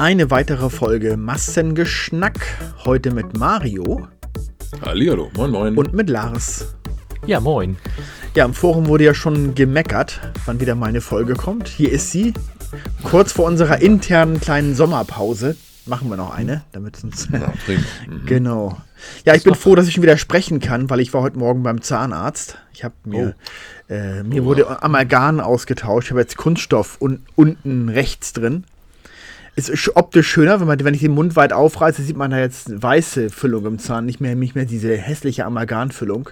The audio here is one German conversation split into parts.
Eine weitere Folge Massengeschnack. Heute mit Mario. Hallihallo, moin moin. Und mit Lars. Ja, moin. Ja, im Forum wurde ja schon gemeckert, wann wieder mal eine Folge kommt. Hier ist sie. Kurz vor unserer internen kleinen Sommerpause. Machen wir noch eine, damit es uns. Ja, prima. Mhm. Genau. Ja, ich bin froh, dass ich schon wieder sprechen kann, weil ich war heute Morgen beim Zahnarzt. Ich habe mir, oh. äh, mir oh. wurde Amalgam ausgetauscht. Ich habe jetzt Kunststoff un unten rechts drin ist optisch schöner, wenn, man, wenn ich den Mund weit aufreiße, sieht man da jetzt weiße Füllung im Zahn, nicht mehr, nicht mehr diese hässliche Amalgamfüllung.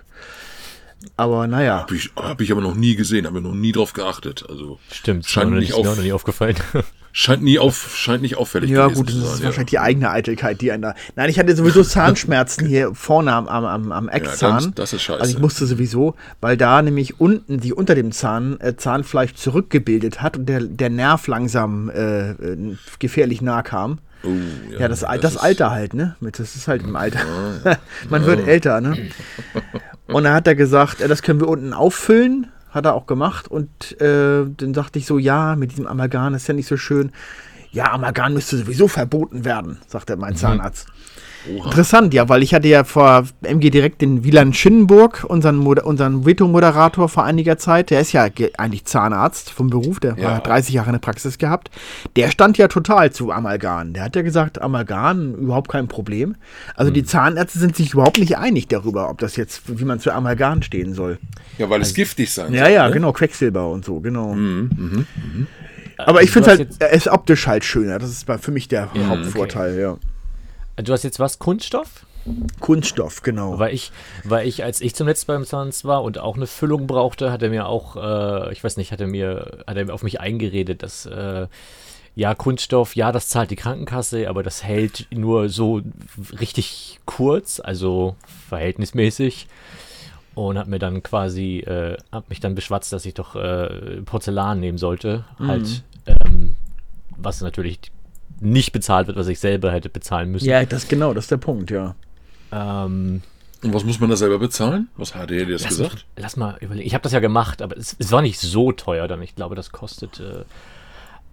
Aber naja. Habe ich, hab ich aber noch nie gesehen, habe ich noch nie drauf geachtet. Also Stimmt, scheint mir nicht, auf, noch nie aufgefallen. Scheint, nie auf, scheint nicht auffällig ja, gut, das ist sein, wahrscheinlich die eigene Eitelkeit, die einen da. Nein, ich hatte sowieso Zahnschmerzen hier vorne am, am, am Eckzahn. Ja, das ist scheiße. Also ich musste sowieso, weil da nämlich unten, sich unter dem Zahn, äh, Zahnfleisch zurückgebildet hat und der, der Nerv langsam äh, äh gefährlich nah kam. Oh, ja, ja, das, das, das Alter halt, ne? Das ist halt im Alter. Ja, Man wird älter, ne? Und dann hat er gesagt, das können wir unten auffüllen hat er auch gemacht. Und äh, dann sagte ich so, ja, mit diesem Amalgam ist ja nicht so schön. Ja, Amalgam müsste sowieso verboten werden, sagte mein mhm. Oha. Interessant, ja, weil ich hatte ja vor MG direkt den Wieland Schinnenburg, unseren, unseren Veto-Moderator vor einiger Zeit, der ist ja eigentlich Zahnarzt vom Beruf, der ja. war 30 Jahre in der Praxis gehabt. Der stand ja total zu Amalgam. Der hat ja gesagt, Amalgam überhaupt kein Problem. Also hm. die Zahnärzte sind sich überhaupt nicht einig darüber, ob das jetzt, wie man zu Amalgam stehen soll. Ja, weil es also, giftig sein soll. Ja, ja, ne? genau, Quecksilber und so, genau. Mhm, mhm, mhm. Aber ich finde halt, er ist optisch halt schöner. Das ist für mich der ja, Hauptvorteil, okay. ja. Du hast jetzt was? Kunststoff? Kunststoff, genau. Weil ich, weil ich, als ich zum letzten beim Zahnarzt war und auch eine Füllung brauchte, hat er mir auch, äh, ich weiß nicht, hat er mir, hat er auf mich eingeredet, dass äh, ja, Kunststoff, ja, das zahlt die Krankenkasse, aber das hält nur so richtig kurz, also verhältnismäßig. Und hat mir dann quasi, äh, hat mich dann beschwatzt, dass ich doch äh, Porzellan nehmen sollte. Mhm. Halt, ähm, was natürlich nicht bezahlt wird, was ich selber hätte bezahlen müssen. Ja, das genau, das ist der Punkt, ja. Ähm, und was muss man da selber bezahlen? Was hat er dir das lass, gesagt? Lass mal überlegen. Ich habe das ja gemacht, aber es, es, war nicht so teuer dann. Ich glaube, das kostet, äh,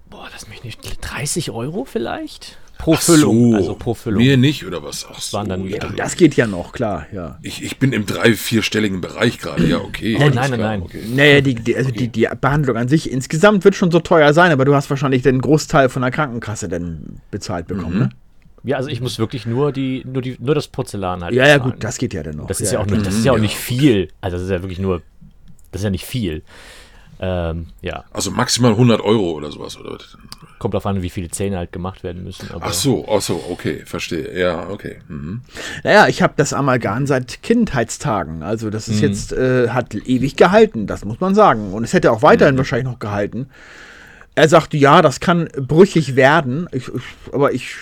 boah, lass mich nicht, 30 Euro vielleicht? Pro Ach Füllung, so. also pro Füllung. Mir nicht, oder was? Ach so, dann, ja, das geht ja noch, klar, ja. Ich, ich bin im drei-, vierstelligen Bereich gerade, ja, okay. Oh, nein, nein, nein. Okay. Naja, die, die, also okay. die, die Behandlung an sich insgesamt wird schon so teuer sein, aber du hast wahrscheinlich den Großteil von der Krankenkasse dann bezahlt bekommen, mhm. ne? Ja, also ich muss wirklich nur die, nur die, nur das Porzellan halt. Ja, bezahlen. ja, gut, das geht ja dann noch. Das ist ja, ja auch nicht, das ist ja auch nicht viel. Also das ist ja wirklich nur, das ist ja nicht viel. Ähm, ja. Also maximal 100 Euro oder sowas, oder? Kommt darauf an, wie viele Zähne halt gemacht werden müssen. ach so, ach so, okay, verstehe. Ja, okay. Mhm. Naja, ich habe das Amalgam seit Kindheitstagen. Also das ist mhm. jetzt, äh, hat ewig gehalten, das muss man sagen. Und es hätte auch weiterhin mhm. wahrscheinlich noch gehalten. Er sagte, ja, das kann brüchig werden, ich, ich, aber ich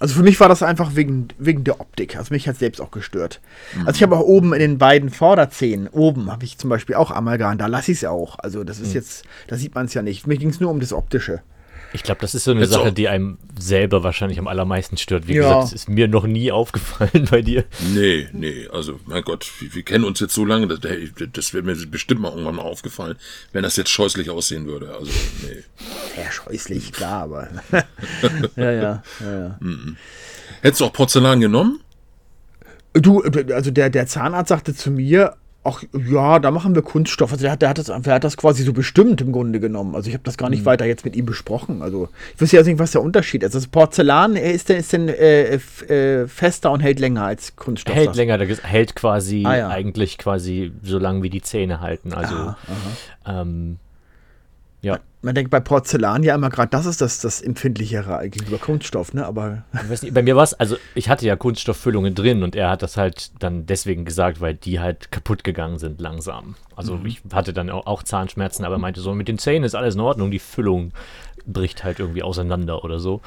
also für mich war das einfach wegen, wegen der Optik. Also mich hat es selbst auch gestört. Mhm. Also ich habe auch oben in den beiden Vorderzähnen, oben habe ich zum Beispiel auch Amalgam, da lasse ich es auch. Also das ist mhm. jetzt, da sieht man es ja nicht. Mir ging es nur um das Optische. Ich glaube, das ist so eine Jetzt Sache, auch. die einem selber wahrscheinlich am allermeisten stört. Wie ja. gesagt, das ist mir noch nie aufgefallen bei dir. Nee, nee, also mein Gott, wir, wir kennen uns jetzt so lange, das, das wäre mir bestimmt mal irgendwann mal aufgefallen, wenn das jetzt scheußlich aussehen würde. Also, nee. Ja, scheußlich, klar, aber. ja, ja, ja, ja. Mhm. Hättest du auch Porzellan genommen? Du, also der, der Zahnarzt sagte zu mir, Ach ja, da machen wir Kunststoff. Also der hat, der hat, das, der hat das quasi so bestimmt im Grunde genommen. Also ich habe das gar nicht mhm. weiter jetzt mit ihm besprochen. Also ich wüsste ja nicht, was der Unterschied ist. Also Porzellan ist denn, ist denn äh, äh, fester und hält länger als Kunststoff. Hält länger, hält quasi ah, ja. eigentlich quasi so lange wie die Zähne halten. Also ah, ähm, ja. Man, denkt bei Porzellan ja immer gerade, das ist das, das Empfindlichere gegenüber Kunststoff, ne? Aber. Nicht, bei mir war es, also ich hatte ja Kunststofffüllungen drin und er hat das halt dann deswegen gesagt, weil die halt kaputt gegangen sind langsam. Also mhm. ich hatte dann auch Zahnschmerzen, aber meinte so, mit den Zähnen ist alles in Ordnung, die Füllung bricht halt irgendwie auseinander oder so.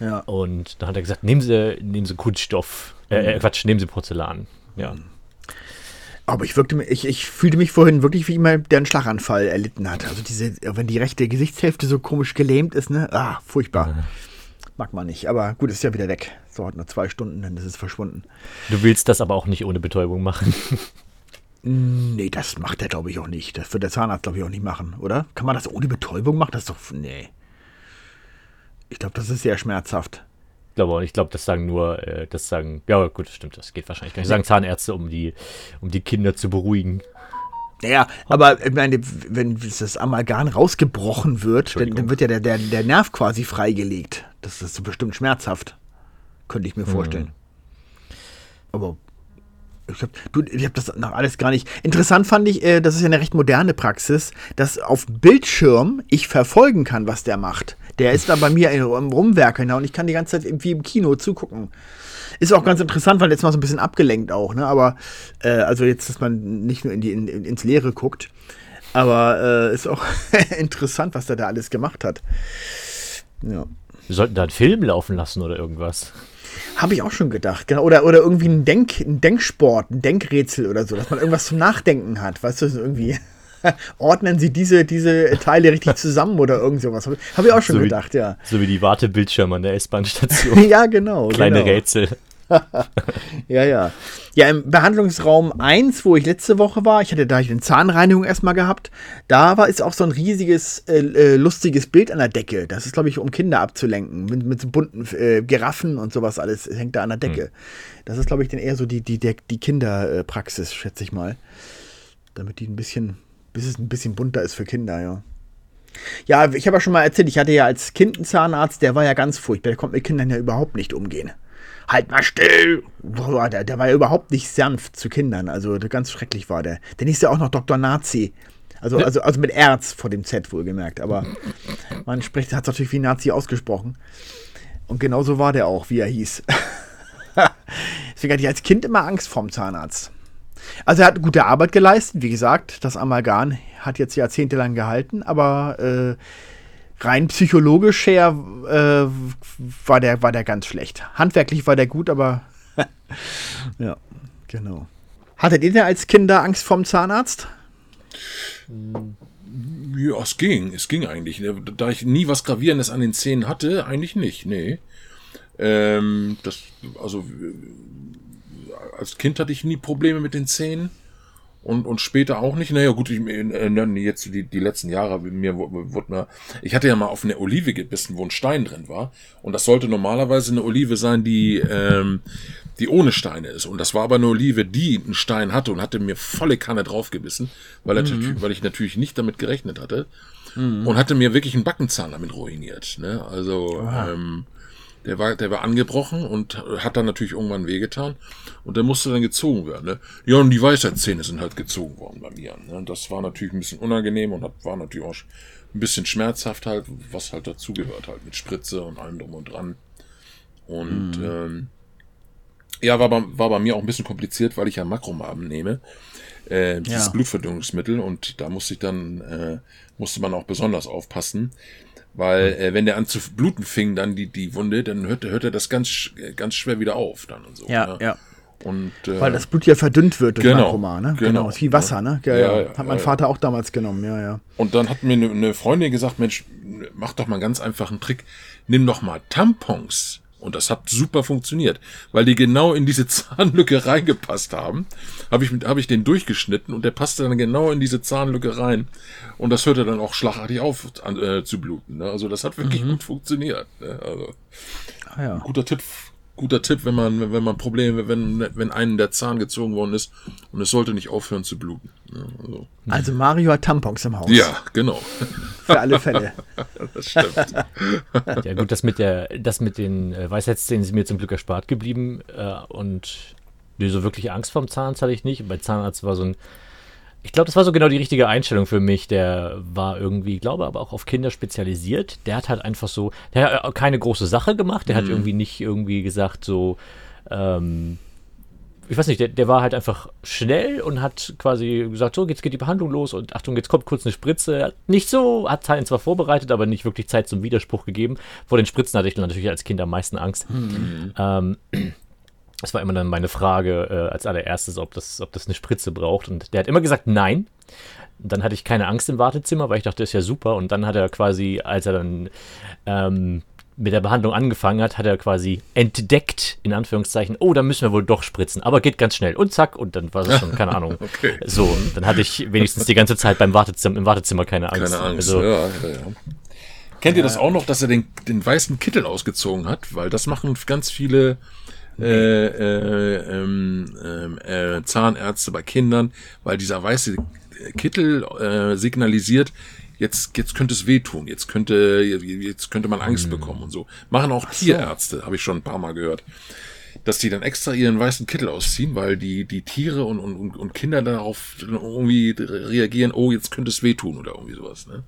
Ja. Und dann hat er gesagt, nehmen Sie, nehmen Sie Kunststoff, äh, mhm. Quatsch, nehmen Sie Porzellan. Ja. Mhm. Aber ich wirkte ich, ich fühlte mich vorhin wirklich wie jemand, der einen Schlaganfall erlitten hat. Also diese, wenn die rechte Gesichtshälfte so komisch gelähmt ist, ne? Ah, furchtbar. Mag man nicht. Aber gut, ist ja wieder weg. So hat nur zwei Stunden, dann ist es verschwunden. Du willst das aber auch nicht ohne Betäubung machen. nee, das macht er, glaube ich, auch nicht. Das wird der Zahnarzt, glaube ich, auch nicht machen, oder? Kann man das ohne Betäubung machen? Das ist doch. Nee. Ich glaube, das ist sehr schmerzhaft. Ich glaube, ich glaube, das sagen nur, äh, das sagen, ja gut, das stimmt, das geht wahrscheinlich gar nicht. Sagen Zahnärzte, um die, um die Kinder zu beruhigen. Ja, aber ich meine, wenn das Amalgam rausgebrochen wird, dann, dann, wird ja der, der, der Nerv quasi freigelegt. Das ist bestimmt schmerzhaft. Könnte ich mir vorstellen. Mhm. Aber ich habe hab das noch alles gar nicht. Interessant fand ich, äh, das ist ja eine recht moderne Praxis, dass auf Bildschirm ich verfolgen kann, was der macht. Der ist da bei mir im Rumwerkeln und ich kann die ganze Zeit wie im Kino zugucken. Ist auch ganz interessant, weil jetzt mal so ein bisschen abgelenkt auch, ne? Aber, äh, also jetzt, dass man nicht nur in die, in, ins Leere guckt. Aber äh, ist auch interessant, was der da alles gemacht hat. Ja. Wir sollten da einen Film laufen lassen oder irgendwas. Habe ich auch schon gedacht, genau. Oder, oder irgendwie ein, Denk, ein Denksport, ein Denkrätsel oder so, dass man irgendwas zum Nachdenken hat. Weißt du, irgendwie. Ordnen Sie diese, diese Teile richtig zusammen oder irgend sowas. Habe ich auch schon so gedacht, wie, ja. So wie die Wartebildschirme an der S-Bahn-Station. ja, genau. Kleine genau. Rätsel. ja, ja. Ja, im Behandlungsraum 1, wo ich letzte Woche war, ich hatte da eine Zahnreinigung erstmal gehabt, da war ist auch so ein riesiges, äh, äh, lustiges Bild an der Decke. Das ist, glaube ich, um Kinder abzulenken. Mit, mit so bunten äh, Giraffen und sowas alles hängt da an der Decke. Hm. Das ist, glaube ich, dann eher so die, die, die Kinderpraxis, schätze ich mal. Damit die ein bisschen, bis es ein bisschen bunter ist für Kinder, ja. Ja, ich habe ja schon mal erzählt, ich hatte ja als Kind einen Zahnarzt, der war ja ganz furchtbar. Der konnte mit Kindern ja überhaupt nicht umgehen halt mal still. Boah, der, der war ja überhaupt nicht sanft zu Kindern. Also ganz schrecklich war der. Der ist ja auch noch Dr. Nazi. Also, also, also mit Erz vor dem Z wohlgemerkt. Aber man spricht, hat es natürlich wie Nazi ausgesprochen. Und genauso war der auch, wie er hieß. Deswegen hatte ich als Kind immer Angst vorm Zahnarzt. Also er hat gute Arbeit geleistet, wie gesagt, das Amalgam hat jetzt jahrzehntelang gehalten, aber äh, rein psychologisch her äh, war, der, war der ganz schlecht. Handwerklich war der gut, aber ja, genau. Hattet ihr denn als Kinder Angst vorm Zahnarzt? Ja, es ging, es ging eigentlich. Da ich nie was Gravierendes an den Zähnen hatte, eigentlich nicht, nee. Ähm, das, also, als Kind hatte ich nie Probleme mit den Zähnen und, und später auch nicht. Naja, gut, ich, äh, jetzt die, die letzten Jahre, mir wurde mir, ich hatte ja mal auf eine Olive gebissen, wo ein Stein drin war. Und das sollte normalerweise eine Olive sein, die, ähm, die ohne Steine ist. Und das war aber eine Olive, die einen Stein hatte und hatte mir volle Kanne draufgebissen, weil, mhm. weil ich natürlich nicht damit gerechnet hatte. Mhm. Und hatte mir wirklich einen Backenzahn damit ruiniert. Ne? Also, ähm, der war, der war angebrochen und hat dann natürlich irgendwann wehgetan. Und der musste dann gezogen werden. Ne? Ja, und die Weisheitszähne sind halt gezogen worden bei mir. Ne? Das war natürlich ein bisschen unangenehm und war natürlich auch ein bisschen schmerzhaft halt, was halt dazugehört halt mit Spritze und allem drum und dran. Und mhm. ähm, ja, war bei, war bei mir auch ein bisschen kompliziert, weil ich ja Makromaben nehme. Äh, dieses ja. Blutverdünnungsmittel und da musste ich dann, äh, musste man auch besonders aufpassen, weil äh, wenn der an zu bluten fing, dann die, die Wunde, dann hört, hört er das ganz, ganz schwer wieder auf dann und so. Ja, ja. ja. Und, äh, Weil das Blut ja verdünnt wird durch genau, Makroma, ne? Genau. genau. Ist wie Wasser, ne? Ja, ja, ja. Hat mein Vater auch damals genommen, ja, ja. Und dann hat mir eine, eine Freundin gesagt, Mensch, mach doch mal einen ganz einfachen Trick. Nimm doch mal Tampons und das hat super funktioniert, weil die genau in diese Zahnlücke reingepasst haben. Habe ich, hab ich den durchgeschnitten und der passte dann genau in diese Zahnlücke rein. Und das hörte dann auch schlagartig auf an, äh, zu bluten. Ne? Also das hat wirklich mhm. gut funktioniert. Ne? Also, ah, ja. Guter Tipp guter Tipp, wenn man, wenn man Probleme, wenn, wenn einen der Zahn gezogen worden ist und es sollte nicht aufhören zu bluten. Ja, also. also. Mario hat Tampons im Haus. Ja, genau. Für alle Fälle. das stimmt. ja gut, das mit der, das mit den äh, Weisheitszähnen ist mir zum Glück erspart geblieben äh, und so wirklich Angst vorm Zahnarzt hatte ich nicht. Bei Zahnarzt war so ein ich glaube, das war so genau die richtige Einstellung für mich. Der war irgendwie, glaube aber auch auf Kinder spezialisiert. Der hat halt einfach so, der hat keine große Sache gemacht. Der mhm. hat irgendwie nicht irgendwie gesagt so, ähm, ich weiß nicht, der, der war halt einfach schnell und hat quasi gesagt, so, jetzt geht die Behandlung los und Achtung, jetzt kommt kurz eine Spritze. Nicht so, hat Teilen zwar vorbereitet, aber nicht wirklich Zeit zum Widerspruch gegeben. Vor den Spritzen hatte ich natürlich als Kind am meisten Angst. Mhm. Ähm, das war immer dann meine Frage äh, als allererstes, ob das, ob das eine Spritze braucht. Und der hat immer gesagt, nein. Dann hatte ich keine Angst im Wartezimmer, weil ich dachte, das ist ja super. Und dann hat er quasi, als er dann ähm, mit der Behandlung angefangen hat, hat er quasi entdeckt, in Anführungszeichen, oh, da müssen wir wohl doch spritzen, aber geht ganz schnell. Und zack, und dann war es schon, keine Ahnung. okay. So, dann hatte ich wenigstens die ganze Zeit beim Wartezimmer, im Wartezimmer keine Angst. Keine Angst, also, ja, ja, ja. Kennt ihr das auch noch, dass er den, den weißen Kittel ausgezogen hat? Weil das machen ganz viele äh, äh, ähm, ähm, äh, Zahnärzte bei Kindern, weil dieser weiße Kittel äh, signalisiert, jetzt, jetzt könnte es wehtun, jetzt könnte, jetzt könnte man Angst bekommen und so. Machen auch Tierärzte, habe ich schon ein paar Mal gehört. Dass die dann extra ihren weißen Kittel ausziehen, weil die, die Tiere und, und, und Kinder darauf irgendwie reagieren, oh, jetzt könnte es wehtun oder irgendwie sowas, ne?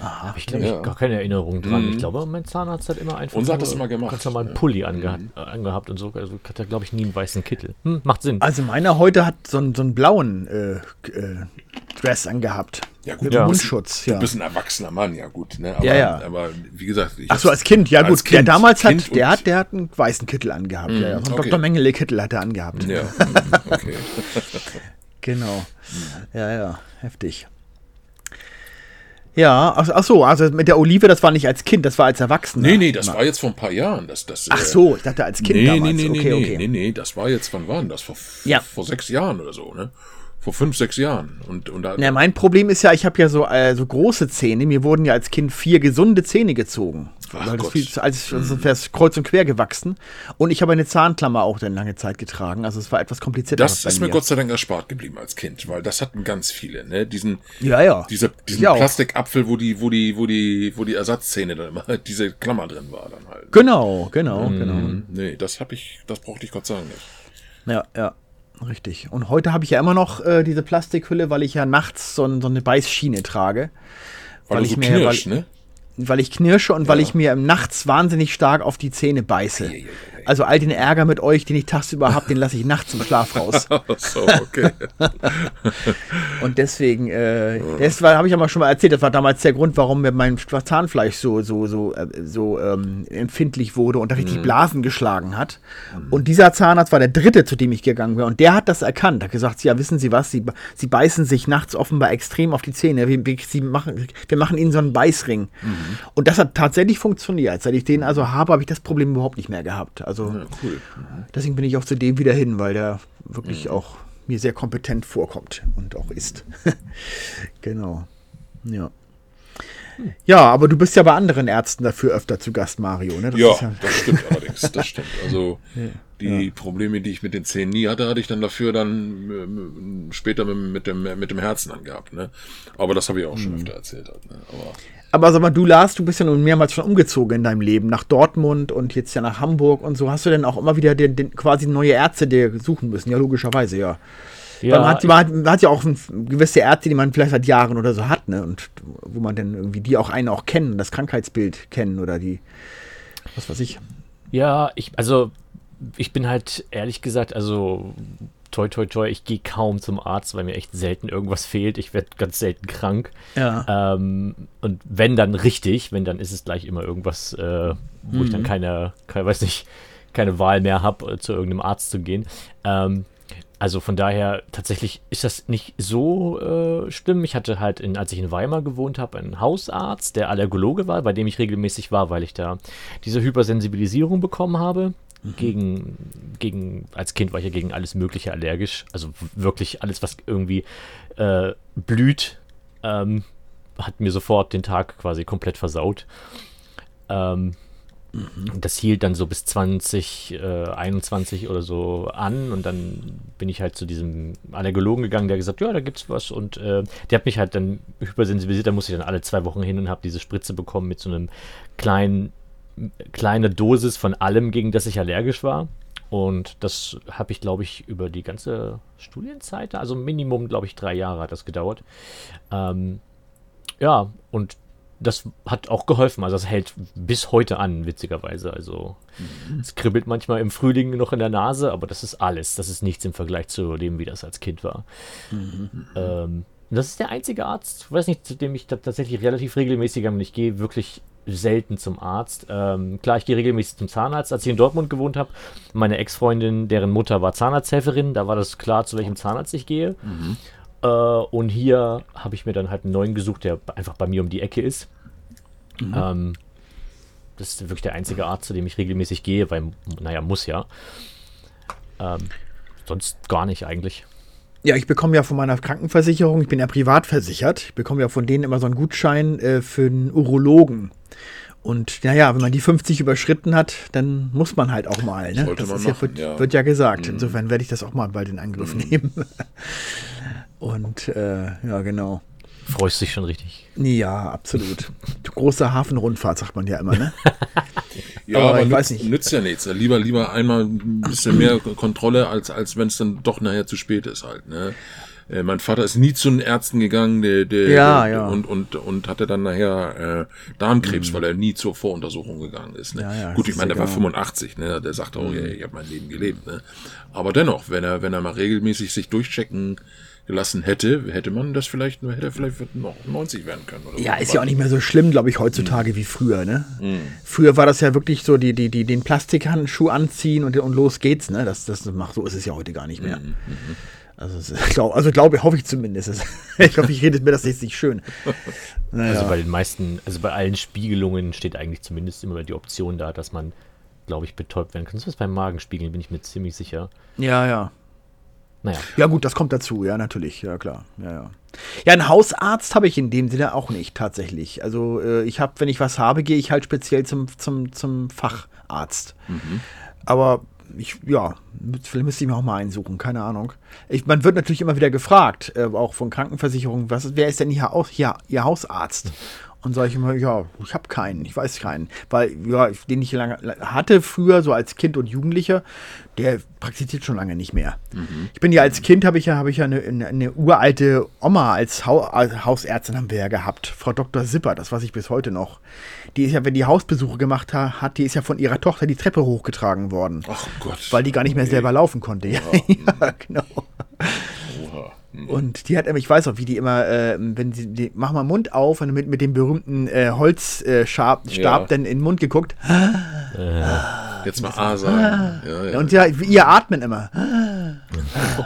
Habe ich, glaube ich, gar keine Erinnerung dran. Mhm. Ich glaube, mein Zahnarzt hat immer einfach Unser hat nur das immer gemacht. ganz normal einen Ja. Pulli angehabt, äh, angehabt und so. Also hat er, glaube ich, nie einen weißen Kittel. Hm, macht Sinn. Also meiner heute hat so einen, so einen blauen äh, äh, Dress angehabt. Ja, gut, Mit bist- Mundschutz, Du ja. bist ein erwachsener Mann, ja gut, ne? Aber, Ja, ja. aber wie gesagt, ich Ach so, als Kind, ja als gut. der Kind, damals Kind hat, der hat, der hat einen weißen Kittel angehabt. ja, ja. Von okay. Dr. Mengele Kittel hat er angehabt. Ja, okay. Genau. Ja, ja, heftig. Ja, ach, ach so, also mit der Olive, das war nicht als Kind, das war als Erwachsener. Nee, nee, das war jetzt vor ein paar Jahren. Das, das, Ach äh, so, ich dachte als Kind nee, damals. nee, nee, okay, nee, okay. nee, nee, das war jetzt, wann war denn das? Vor, Ja. vor sechs Jahren oder so, ne? Vor fünf, sechs Jahren. Und, und da, Ja, mein Problem ist ja, ich habe ja so, äh, so große Zähne. Mir wurden ja als Kind vier gesunde Zähne gezogen. Weil das viel, als also wär's kreuz und quer gewachsen. Und ich habe eine Zahnklammer auch dann lange Zeit getragen. Also es war etwas komplizierter. das ist mir Gott sei Dank erspart geblieben als Kind, weil das hatten ganz viele, ne? Diesen, Ja, ja. dieser, diesen auch. Plastikapfel, wo die, wo die, wo die, wo die Ersatzzähne dann immer, diese Klammer drin war dann halt. Genau, genau, genau. Hm, Nee, das habe ich, das brauchte ich Gott sei Dank nicht. Ja, ja. Richtig. Und heute habe ich ja immer noch äh, diese Plastikhülle, weil ich ja nachts so, so eine Beißschiene trage. Weil, Weil ich so mir- knirsch, weil- ne? Weil ich knirsche und weil ich mir im nachts wahnsinnig stark auf die Zähne beiße. ei, ei, ei. Also all den Ärger mit euch, den ich tagsüber habe, den lasse ich nachts im Schlaf raus. So, okay. Und deswegen, äh, das habe ich ja mal schon mal erzählt, das war damals der Grund, warum mir mein Zahnfleisch so, so, so, äh, so ähm, empfindlich wurde und da richtig Mhm. Blasen geschlagen hat. Und dieser Zahnarzt war der dritte, zu dem ich gegangen bin. Und der hat das erkannt. Hat gesagt, ja, wissen Sie was, Sie, Sie beißen sich nachts offenbar extrem auf die Zähne. Wir, wir, Sie machen, wir machen Ihnen so einen Beißring. Mhm. Und das hat tatsächlich funktioniert. Seit ich den also habe, habe ich das Problem überhaupt nicht mehr gehabt. Also Ja, cool. deswegen bin ich auch zu dem wieder hin, weil der wirklich Mhm. auch mir sehr kompetent vorkommt und auch ist. genau. Ja. Ja, aber du bist ja bei anderen Ärzten dafür öfter zu Gast, Mario. Ne? Das Ja, ist das stimmt allerdings. Das stimmt. Also die Probleme, die ich mit den Zähnen nie hatte, hatte ich dann dafür dann ähm, später mit, mit, dem, mit dem Herzen angehabt. Ne? Aber das habe ich auch schon öfter erzählt. Halt, ne? Aber Aber sag mal, du Lars, du bist ja nun mehrmals schon umgezogen in deinem Leben, nach Dortmund und jetzt ja nach Hamburg und so. Hast du denn auch immer wieder den, den, quasi neue Ärzte dir suchen müssen? Ja, logischerweise, ja. Weil man, hat, man, hat, man hat ja auch gewisse Ärzte, die man vielleicht seit Jahren oder so hat, ne? Und wo man dann irgendwie die auch einen auch kennen, das Krankheitsbild kennen oder die, was weiß ich. Ja, ich, also ich bin halt ehrlich gesagt, also toi toi toi, ich gehe kaum zum Arzt, weil mir echt selten irgendwas fehlt. Ich werde ganz selten krank. Ja. Ähm, und wenn dann richtig, wenn dann ist es gleich immer irgendwas, äh, wo ich dann keine, keine, weiß nicht, keine Wahl mehr habe, zu irgendeinem Arzt zu gehen. Ähm, also von daher tatsächlich ist das nicht so äh, schlimm. Ich hatte halt, in, als ich in Weimar gewohnt habe, einen Hausarzt, der Allergologe war, bei dem ich regelmäßig war, weil ich da diese Hypersensibilisierung bekommen habe. Gegen, gegen, als Kind war ich ja gegen alles Mögliche allergisch. Also wirklich alles, was irgendwie äh, blüht, ähm, hat mir sofort den Tag quasi komplett versaut. Ähm, Das hielt dann so bis 2021 oder so an und dann bin ich halt zu diesem Allergologen gegangen, der gesagt, ja, da gibt's was und äh, der hat mich halt dann hypersensibilisiert, da musste ich dann alle zwei Wochen hin und habe diese Spritze bekommen mit so einem kleinen, kleine Dosis von allem, gegen das ich allergisch war. Und das habe ich, glaube ich, über die ganze Studienzeit, also Minimum, glaube ich, drei Jahre hat das gedauert. Ähm, ja, und das hat auch geholfen. Also das hält bis heute an, witzigerweise. Also es kribbelt manchmal im Frühling noch in der Nase, aber das ist alles. Das ist nichts im Vergleich zu dem, wie das als Kind war. Ähm, das ist der einzige Arzt, weiß nicht, zu dem ich ta- tatsächlich relativ regelmäßig, gehe wirklich selten zum Arzt. Ähm, klar, ich gehe regelmäßig zum Zahnarzt. Als ich in Dortmund gewohnt habe, meine Ex-Freundin, deren Mutter war Zahnarzthelferin, da war das klar, zu welchem Zahnarzt ich gehe. Äh, und hier habe ich mir dann halt einen neuen gesucht, der einfach bei mir um die Ecke ist. Ähm, das ist wirklich der einzige Arzt, zu dem ich regelmäßig gehe, weil, naja, muss ja. Ähm, sonst gar nicht eigentlich. Ja, ich bekomme ja von meiner Krankenversicherung, ich bin ja privat versichert, ich bekomme ja von denen immer so einen Gutschein äh, für einen Urologen. Und naja, wenn man die 50 überschritten hat, dann muss man halt auch mal. Ne? Sollte das man ist ja, machen, wird, ja. wird ja gesagt. Mhm. Insofern werde ich das auch mal bald in Angriff nehmen. Und äh, ja, genau. Freust dich schon richtig. Ja, absolut. Große Hafenrundfahrt, sagt man ja immer, ne? Ja, Aber aber, ich nützt, weiß nicht. nützt ja nichts. Lieber, lieber einmal ein bisschen mehr Kontrolle, als, als wenn es dann doch nachher zu spät ist halt. Ne? Äh, mein Vater ist nie zu den Ärzten gegangen der, der, Ja, der, ja. Und, und, und hatte dann nachher äh, Darmkrebs, weil er nie zur Voruntersuchung gegangen ist. Ne? Mhm. Ja, ja, Gut, ich meine, der war ja 85, ne? der sagt auch, ja, ich habe mein Leben gelebt. Ne? Aber dennoch, wenn er, wenn er mal regelmäßig sich durchchecken gelassen hätte, hätte man das vielleicht, hätte er vielleicht noch 90 werden können. Oder Ja, so. ist ja auch nicht mehr so schlimm, glaube ich, heutzutage wie früher, ne? Früher war das ja wirklich so, die, die, die den Plastikhandschuh anziehen und, und los geht's, ne? Das, das macht, so ist es ja heute gar nicht mehr. Also, es ist- glaub, also glaube, hoffe ich zumindest. Ich hoffe, ich rede mir das jetzt nicht schön. Naja. Also bei den meisten, also bei allen Spiegelungen steht eigentlich zumindest immer die Option da, dass man, glaube ich, betäubt werden kann. Sonst beim Magenspiegeln bin ich mir ziemlich sicher. ja, ja. Naja. Ja, gut, das kommt dazu, ja, natürlich, ja, klar. Ja, ja. Ja, einen Hausarzt habe ich in dem Sinne auch nicht, tatsächlich. Also, äh, ich habe, wenn ich was habe, gehe ich halt speziell zum, zum, zum Facharzt. Aber ich, ja, vielleicht müsste ich mir auch mal einsuchen, keine Ahnung. Ich, man wird natürlich immer wieder gefragt, äh, auch von Krankenversicherungen, was, wer ist denn hier, Haus, hier Ihr Hausarzt? Und sage ich immer, ja, ich habe keinen, ich weiß keinen. Weil, ja, den ich lange hatte früher, so als Kind und Jugendlicher, der praktiziert schon lange nicht mehr. Ich bin ja als Kind, habe ich ja, habe ich ja eine, eine, eine uralte Oma als, Hau, als Hausärztin haben wir ja gehabt, Frau Dr. Sipper, das weiß ich bis heute noch. Die ist ja, wenn die Hausbesuche gemacht ha, hat, die ist ja von ihrer Tochter die Treppe hochgetragen worden. Ach Gott. Weil die gar nicht mehr Okay. selber laufen konnte. Ja, ja genau. Und die hat immer, ich weiß auch, wie die immer, äh, wenn sie, die, mach mal Mund auf und mit, mit dem berühmten äh, Holzstab äh, Ja. dann in den Mund geguckt. Jetzt mal A sagen. Ja, ja. Und ja, ihr atmen immer.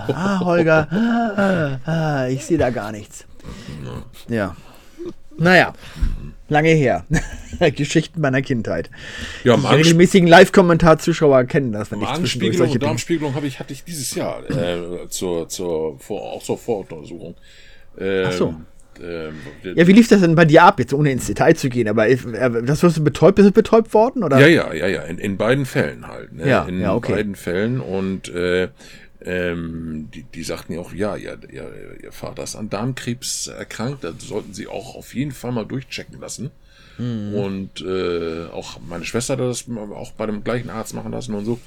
Ah, Holger, ah, ah, ich sehe da gar nichts. Ja. Naja, lange her. Geschichten meiner Kindheit. ja, Die regelmäßigen Live-Kommentar-Zuschauer kennen das, wenn ich zwischendurch solche und. Darmspiegelung habe ich, hatte ich dieses Jahr äh, zur, zur, vor, auch zur Voruntersuchung. Ähm, Ach so. Ähm, Ja, wie lief das denn bei dir ab, jetzt ohne ins Detail zu gehen? Aber äh, das wirst du betäubt, bist du betäubt worden? Oder? Ja, ja, ja, ja, in, in beiden Fällen halt. Ne? Ja, in ja, okay. beiden Fällen und äh, ähm, die, die sagten ja auch, ja, ihr, ihr, ihr Vater ist an Darmkrebs erkrankt, da sollten sie auch auf jeden Fall mal durchchecken lassen. Mhm. Und äh, auch meine Schwester hat das auch bei dem gleichen Arzt machen lassen und so.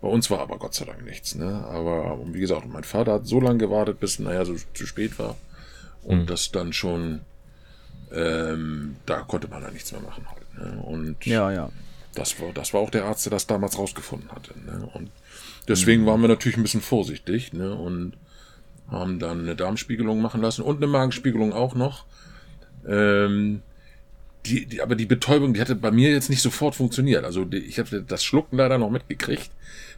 Bei uns war aber Gott sei Dank nichts. Ne? Aber und wie gesagt, mein Vater hat so lange gewartet, bis naja so zu spät war. Und das dann schon, ähm, da konnte man dann nichts mehr machen halt. Ne? Und Ja, ja. das war, das war auch der Arzt, der das damals rausgefunden hatte. Ne? Und deswegen waren wir natürlich ein bisschen vorsichtig ne? und haben dann eine Darmspiegelung machen lassen und eine Magenspiegelung auch noch. Ähm, die, die, aber die Betäubung, die hatte bei mir jetzt nicht sofort funktioniert. Also die, ich habe das Schlucken leider noch mitgekriegt,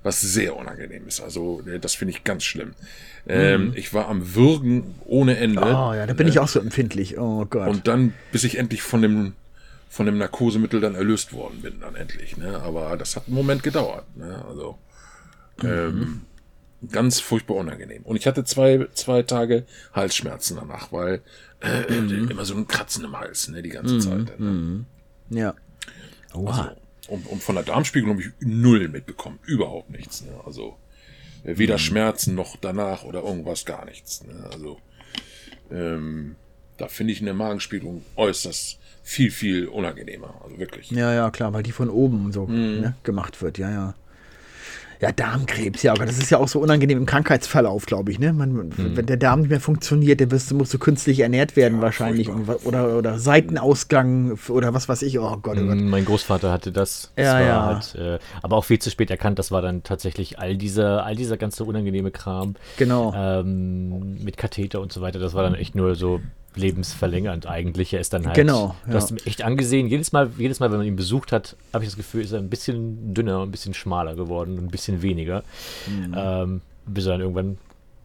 was sehr unangenehm ist. Also äh, das finde ich ganz schlimm. Ähm, Ich war am Würgen ohne Ende. Oh ja, da bin ne? ich auch so empfindlich. Oh Gott. Und dann, bis ich endlich von dem, von dem Narkosemittel dann erlöst worden bin, dann endlich. Ne? Aber das hat einen Moment gedauert. Ne? Also ähm, ganz furchtbar unangenehm. Und ich hatte zwei, zwei Tage Halsschmerzen danach, weil äh, immer so ein Kratzen im Hals, ne, die ganze Zeit. Ne? ja. Oha. Also, und, und von der Darmspiegelung habe ich null mitbekommen. Überhaupt nichts. Ne? Also äh, weder Schmerzen noch danach oder irgendwas, gar nichts. Ne? Also ähm, da finde ich eine Magenspiegelung äußerst viel, viel unangenehmer. Also wirklich. Ja, ja, klar, weil die von oben so Mhm. ne, gemacht wird, ja, ja. Ja, Darmkrebs, ja, aber das ist ja auch so unangenehm im Krankheitsverlauf, glaube ich, ne? Man, Mhm. Wenn der Darm nicht mehr funktioniert, dann wirst, musst du künstlich ernährt werden wahrscheinlich. Und, oder, oder Seitenausgang oder was weiß ich. Oh Gott, oh Gott. Mm, Mein Großvater hatte das. das Ja, war ja. Halt, äh, aber auch viel zu spät erkannt. Das war dann tatsächlich all dieser, all dieser ganze unangenehme Kram Genau. ähm, mit Katheter und so weiter. Das war dann echt nur so lebensverlängernd eigentlich. Er ist dann halt, Genau, du ja. hast ihn echt angesehen. Jedes Mal, jedes Mal, wenn man ihn besucht hat, habe ich das Gefühl, ist er ein bisschen dünner, ein bisschen schmaler geworden, ein bisschen weniger, Mhm. ähm, bis er dann irgendwann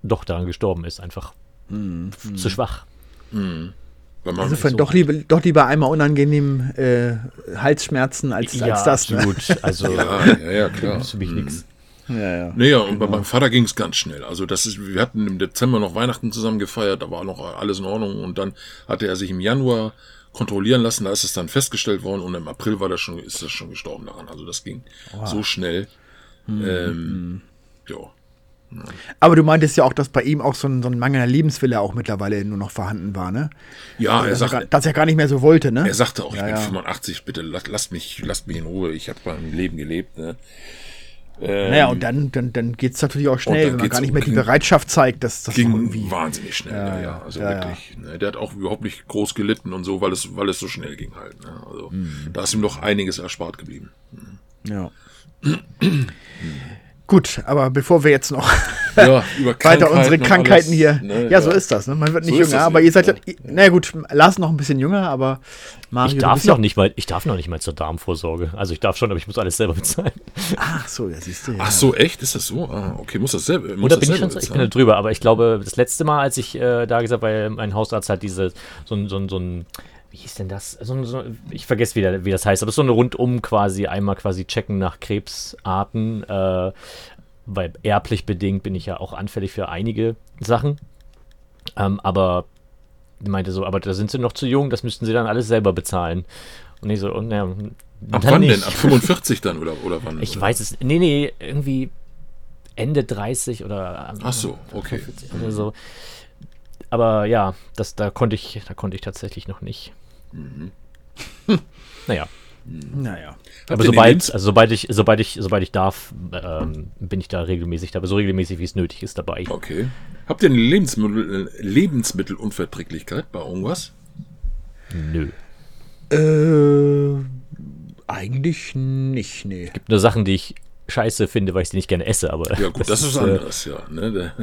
doch daran gestorben ist, einfach Mhm. zu schwach. Wenn man Insofern so- doch, lieber, doch lieber einmal unangenehm äh, Halsschmerzen als, als das. Ne? absolut. Also Ja, ja, ja, klar. das ist für mich nichts. Ja, ja. Naja, und genau. bei meinem Vater ging es ganz schnell. Also das ist, wir hatten im Dezember noch Weihnachten zusammen gefeiert, da war noch alles in Ordnung und dann hatte er sich im Januar kontrollieren lassen, da ist es dann festgestellt worden und im April war das schon, ist das schon gestorben daran. Also das ging wow. so schnell. Hm. Ähm, hm. ja. Aber du meintest ja auch, dass bei ihm auch so ein, so ein mangelnder Lebenswille auch mittlerweile nur noch vorhanden war, ne? Ja, also, er sagt, er, dass er gar nicht mehr so wollte, ne? Er sagte auch, ja, ich bin ja. 85, bitte lasst mich, lasst mich in Ruhe, ich habe mein Leben gelebt, ne? Ähm, naja, und dann, dann, dann geht es natürlich auch schnell, wenn man gar nicht mehr die Bereitschaft zeigt, dass das ging irgendwie wahnsinnig schnell, ja, ja, ja. also ja, wirklich. Ne, der hat auch überhaupt nicht groß gelitten und so, weil es, weil es so schnell ging halt. Ne? Also mhm. da ist ihm doch einiges erspart geblieben. Mhm. Ja. Gut, aber bevor wir jetzt noch ja, weiter unsere Krankheiten alles, hier. Ne, ja, ja, so ist das. Ne? Man wird nicht so jünger, aber ihr seid ja. Na gut, Lars noch ein bisschen jünger, aber Mario. Ich darf noch nicht mal, ich darf noch nicht mal zur Darmvorsorge. Also ich darf schon, aber ich muss alles selber bezahlen. Ach so, ja, siehst du. Ja. Ach so, echt? Ist das so? Ah, okay, muss das selber. Muss Oder das bin selber ich schon, ich bin da drüber, aber ich glaube, das letzte Mal, als ich äh, da gesagt, weil mein Hausarzt hat diese, so ein, so ein, so ein wie hieß denn das? So, so, ich vergesse wieder, wie das heißt, aber es ist so eine rundum quasi, einmal quasi checken nach Krebsarten, äh, weil erblich bedingt bin ich ja auch anfällig für einige Sachen. Ähm, aber meinte so, aber da sind sie noch zu jung, das müssten sie dann alles selber bezahlen. Und ich so, und ja, Ab wann nicht. denn? Ab 45 dann oder, oder wann? Ich oder? weiß es, nee, nee, irgendwie Ende 30 oder. Ach so, okay. Oder so. Aber ja, das, da konnte ich, da konnte ich tatsächlich noch nicht. Mhm. naja. Naja. Aber sobald, also sobald ich, sobald ich, sobald ich darf, ähm, bin ich da regelmäßig dabei, so regelmäßig wie es nötig ist dabei. Okay. Habt ihr eine Lebensmittel, Lebensmittelunverträglichkeit bei irgendwas? Nö. Äh, eigentlich nicht, nee. Es gibt nur Sachen, die ich scheiße finde, weil ich sie nicht gerne esse, aber. Ja, gut, das, das ist äh, anderes, ja. Ne?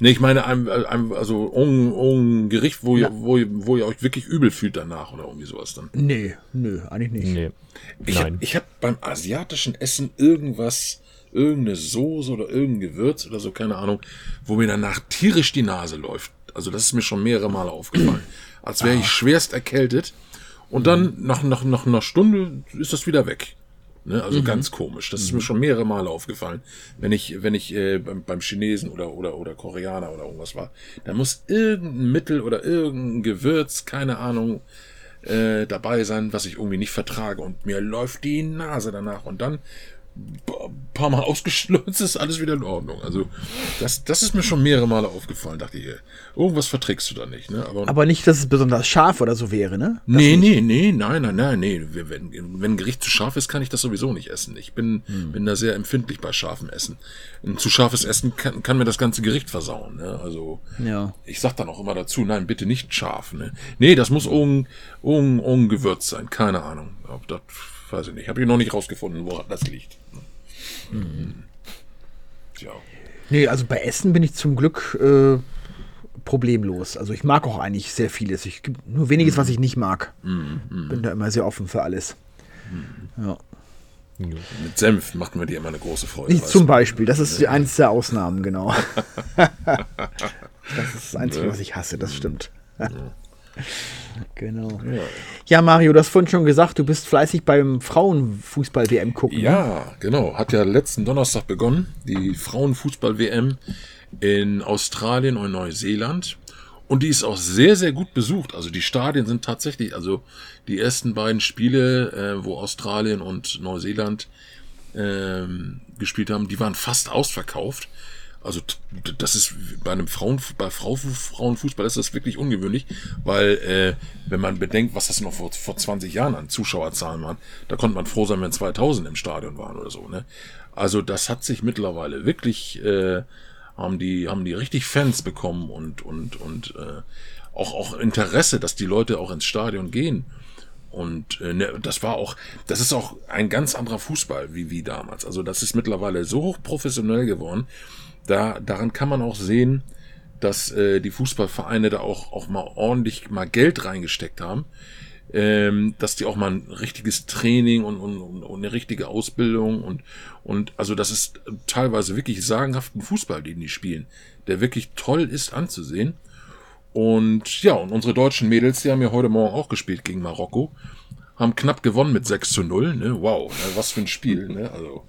Ne, ich meine, ein, ein, also ein, ein Gericht, wo, ja. ihr, wo, wo ihr euch wirklich übel fühlt danach oder irgendwie sowas dann. Nee, nö, eigentlich nicht. Nee. Ich habe hab beim asiatischen Essen irgendwas, irgendeine Soße oder irgendein Gewürz oder so, keine Ahnung, wo mir danach tierisch die Nase läuft. Also das ist mir schon mehrere Male aufgefallen. Als wäre ich ah. schwerst erkältet. Und dann nach, nach, nach einer Stunde ist das wieder weg. Ne? Also mhm. ganz komisch. Das ist mhm. mir schon mehrere Male aufgefallen. Wenn ich, wenn ich äh, beim, beim Chinesen oder, oder, oder Koreaner oder irgendwas war, da muss irgendein Mittel oder irgendein Gewürz, keine Ahnung, äh, dabei sein, was ich irgendwie nicht vertrage. Und mir läuft die Nase danach. Und dann paar Mal ausgeschlürzt, ist alles wieder in Ordnung. Also, das, das ist mir schon mehrere Male aufgefallen. Dachte ich, irgendwas verträgst du da nicht, ne? Aber, Aber nicht, dass es besonders scharf oder so wäre, ne? Das nee, nee, nee, nein, nein, nein, nee. Wenn, wenn ein Gericht zu scharf ist, kann ich das sowieso nicht essen. Ich bin, hm. bin da sehr empfindlich bei scharfem Essen. Ein zu scharfes Essen kann, kann mir das ganze Gericht versauen, ne? Also, ja. ich sag dann auch immer dazu, nein, bitte nicht scharf, ne? Nee, das muss un, un, ungewürzt sein, keine Ahnung. Ob das, weiß ich nicht. Habe ich noch nicht rausgefunden, woran das liegt. Mhm. Tja. Nee, also bei Essen bin ich zum Glück äh, problemlos. Also ich mag auch eigentlich sehr vieles. Ich gibt nur weniges, was ich nicht mag. Mhm. Bin da immer sehr offen für alles. Mhm. Ja. Mit Senf macht mir dir immer eine große Freude. Nicht zum Beispiel, das ist eines der Ausnahmen, genau. das ist das Einzige, was ich hasse, das stimmt. Genau. Ja. ja. Mario, du hast vorhin schon gesagt, du bist fleißig beim Frauenfußball-WM gucken. Ja, genau. Hat ja letzten Donnerstag begonnen, die Frauenfußball-WM in Australien und Neuseeland. Und die ist auch sehr, sehr gut besucht. Also die Stadien sind tatsächlich, also die ersten beiden Spiele, äh, wo Australien und Neuseeland ähm, gespielt haben, die waren fast ausverkauft. Also das ist bei einem Frauen, bei Frau, Frauenfußball ist das wirklich ungewöhnlich, weil äh, wenn man bedenkt, was das noch vor, vor 20 Jahren an Zuschauerzahlen waren, da konnte man froh sein, wenn 2000 im Stadion waren oder so. Ne? Also das hat sich mittlerweile wirklich äh, haben die haben die richtig Fans bekommen und und und äh, auch auch Interesse, dass die Leute auch ins Stadion gehen. Und äh, ne, das war auch, das ist auch ein ganz anderer Fußball wie wie damals. Also das ist mittlerweile so hoch professionell geworden da, daran kann man auch sehen, dass äh, die Fußballvereine da auch, auch mal ordentlich mal Geld reingesteckt haben. Ähm, dass die auch mal ein richtiges Training und, und, und eine richtige Ausbildung und, und also das ist teilweise wirklich sagenhaften Fußball, den die spielen, der wirklich toll ist anzusehen. Und ja, und unsere deutschen Mädels, die haben ja heute Morgen auch gespielt gegen Marokko, haben knapp gewonnen mit 6 zu 0. Ne? Wow, ne? was für ein Spiel. Ne? Also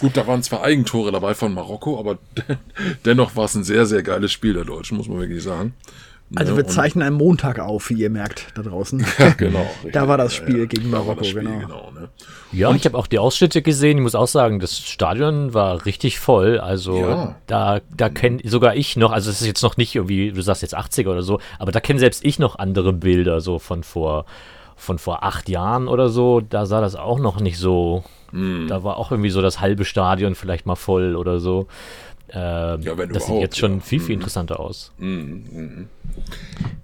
Gut, da waren zwar Eigentore dabei von Marokko, aber dennoch war es ein sehr, sehr geiles Spiel der Deutschen, muss man wirklich sagen. Also wir zeichnen einen Montag auf, wie ihr merkt, da draußen. Ja, genau. da war das Spiel ja, gegen Marokko, Spiel, genau. genau ne? Ja, und ich habe auch die Ausschnitte gesehen. Ich muss auch sagen, das Stadion war richtig voll. Also ja. da, da kenne sogar ich noch, also es ist jetzt noch nicht irgendwie, du sagst jetzt 80er oder so, aber da kenne selbst ich noch andere Bilder so von vor, von vor acht Jahren oder so. Da sah das auch noch nicht so. Mm. Da war auch irgendwie so das halbe Stadion vielleicht mal voll oder so. Äh, ja, das sieht jetzt schon ja. viel, viel mhm. interessanter aus. Mm, mm,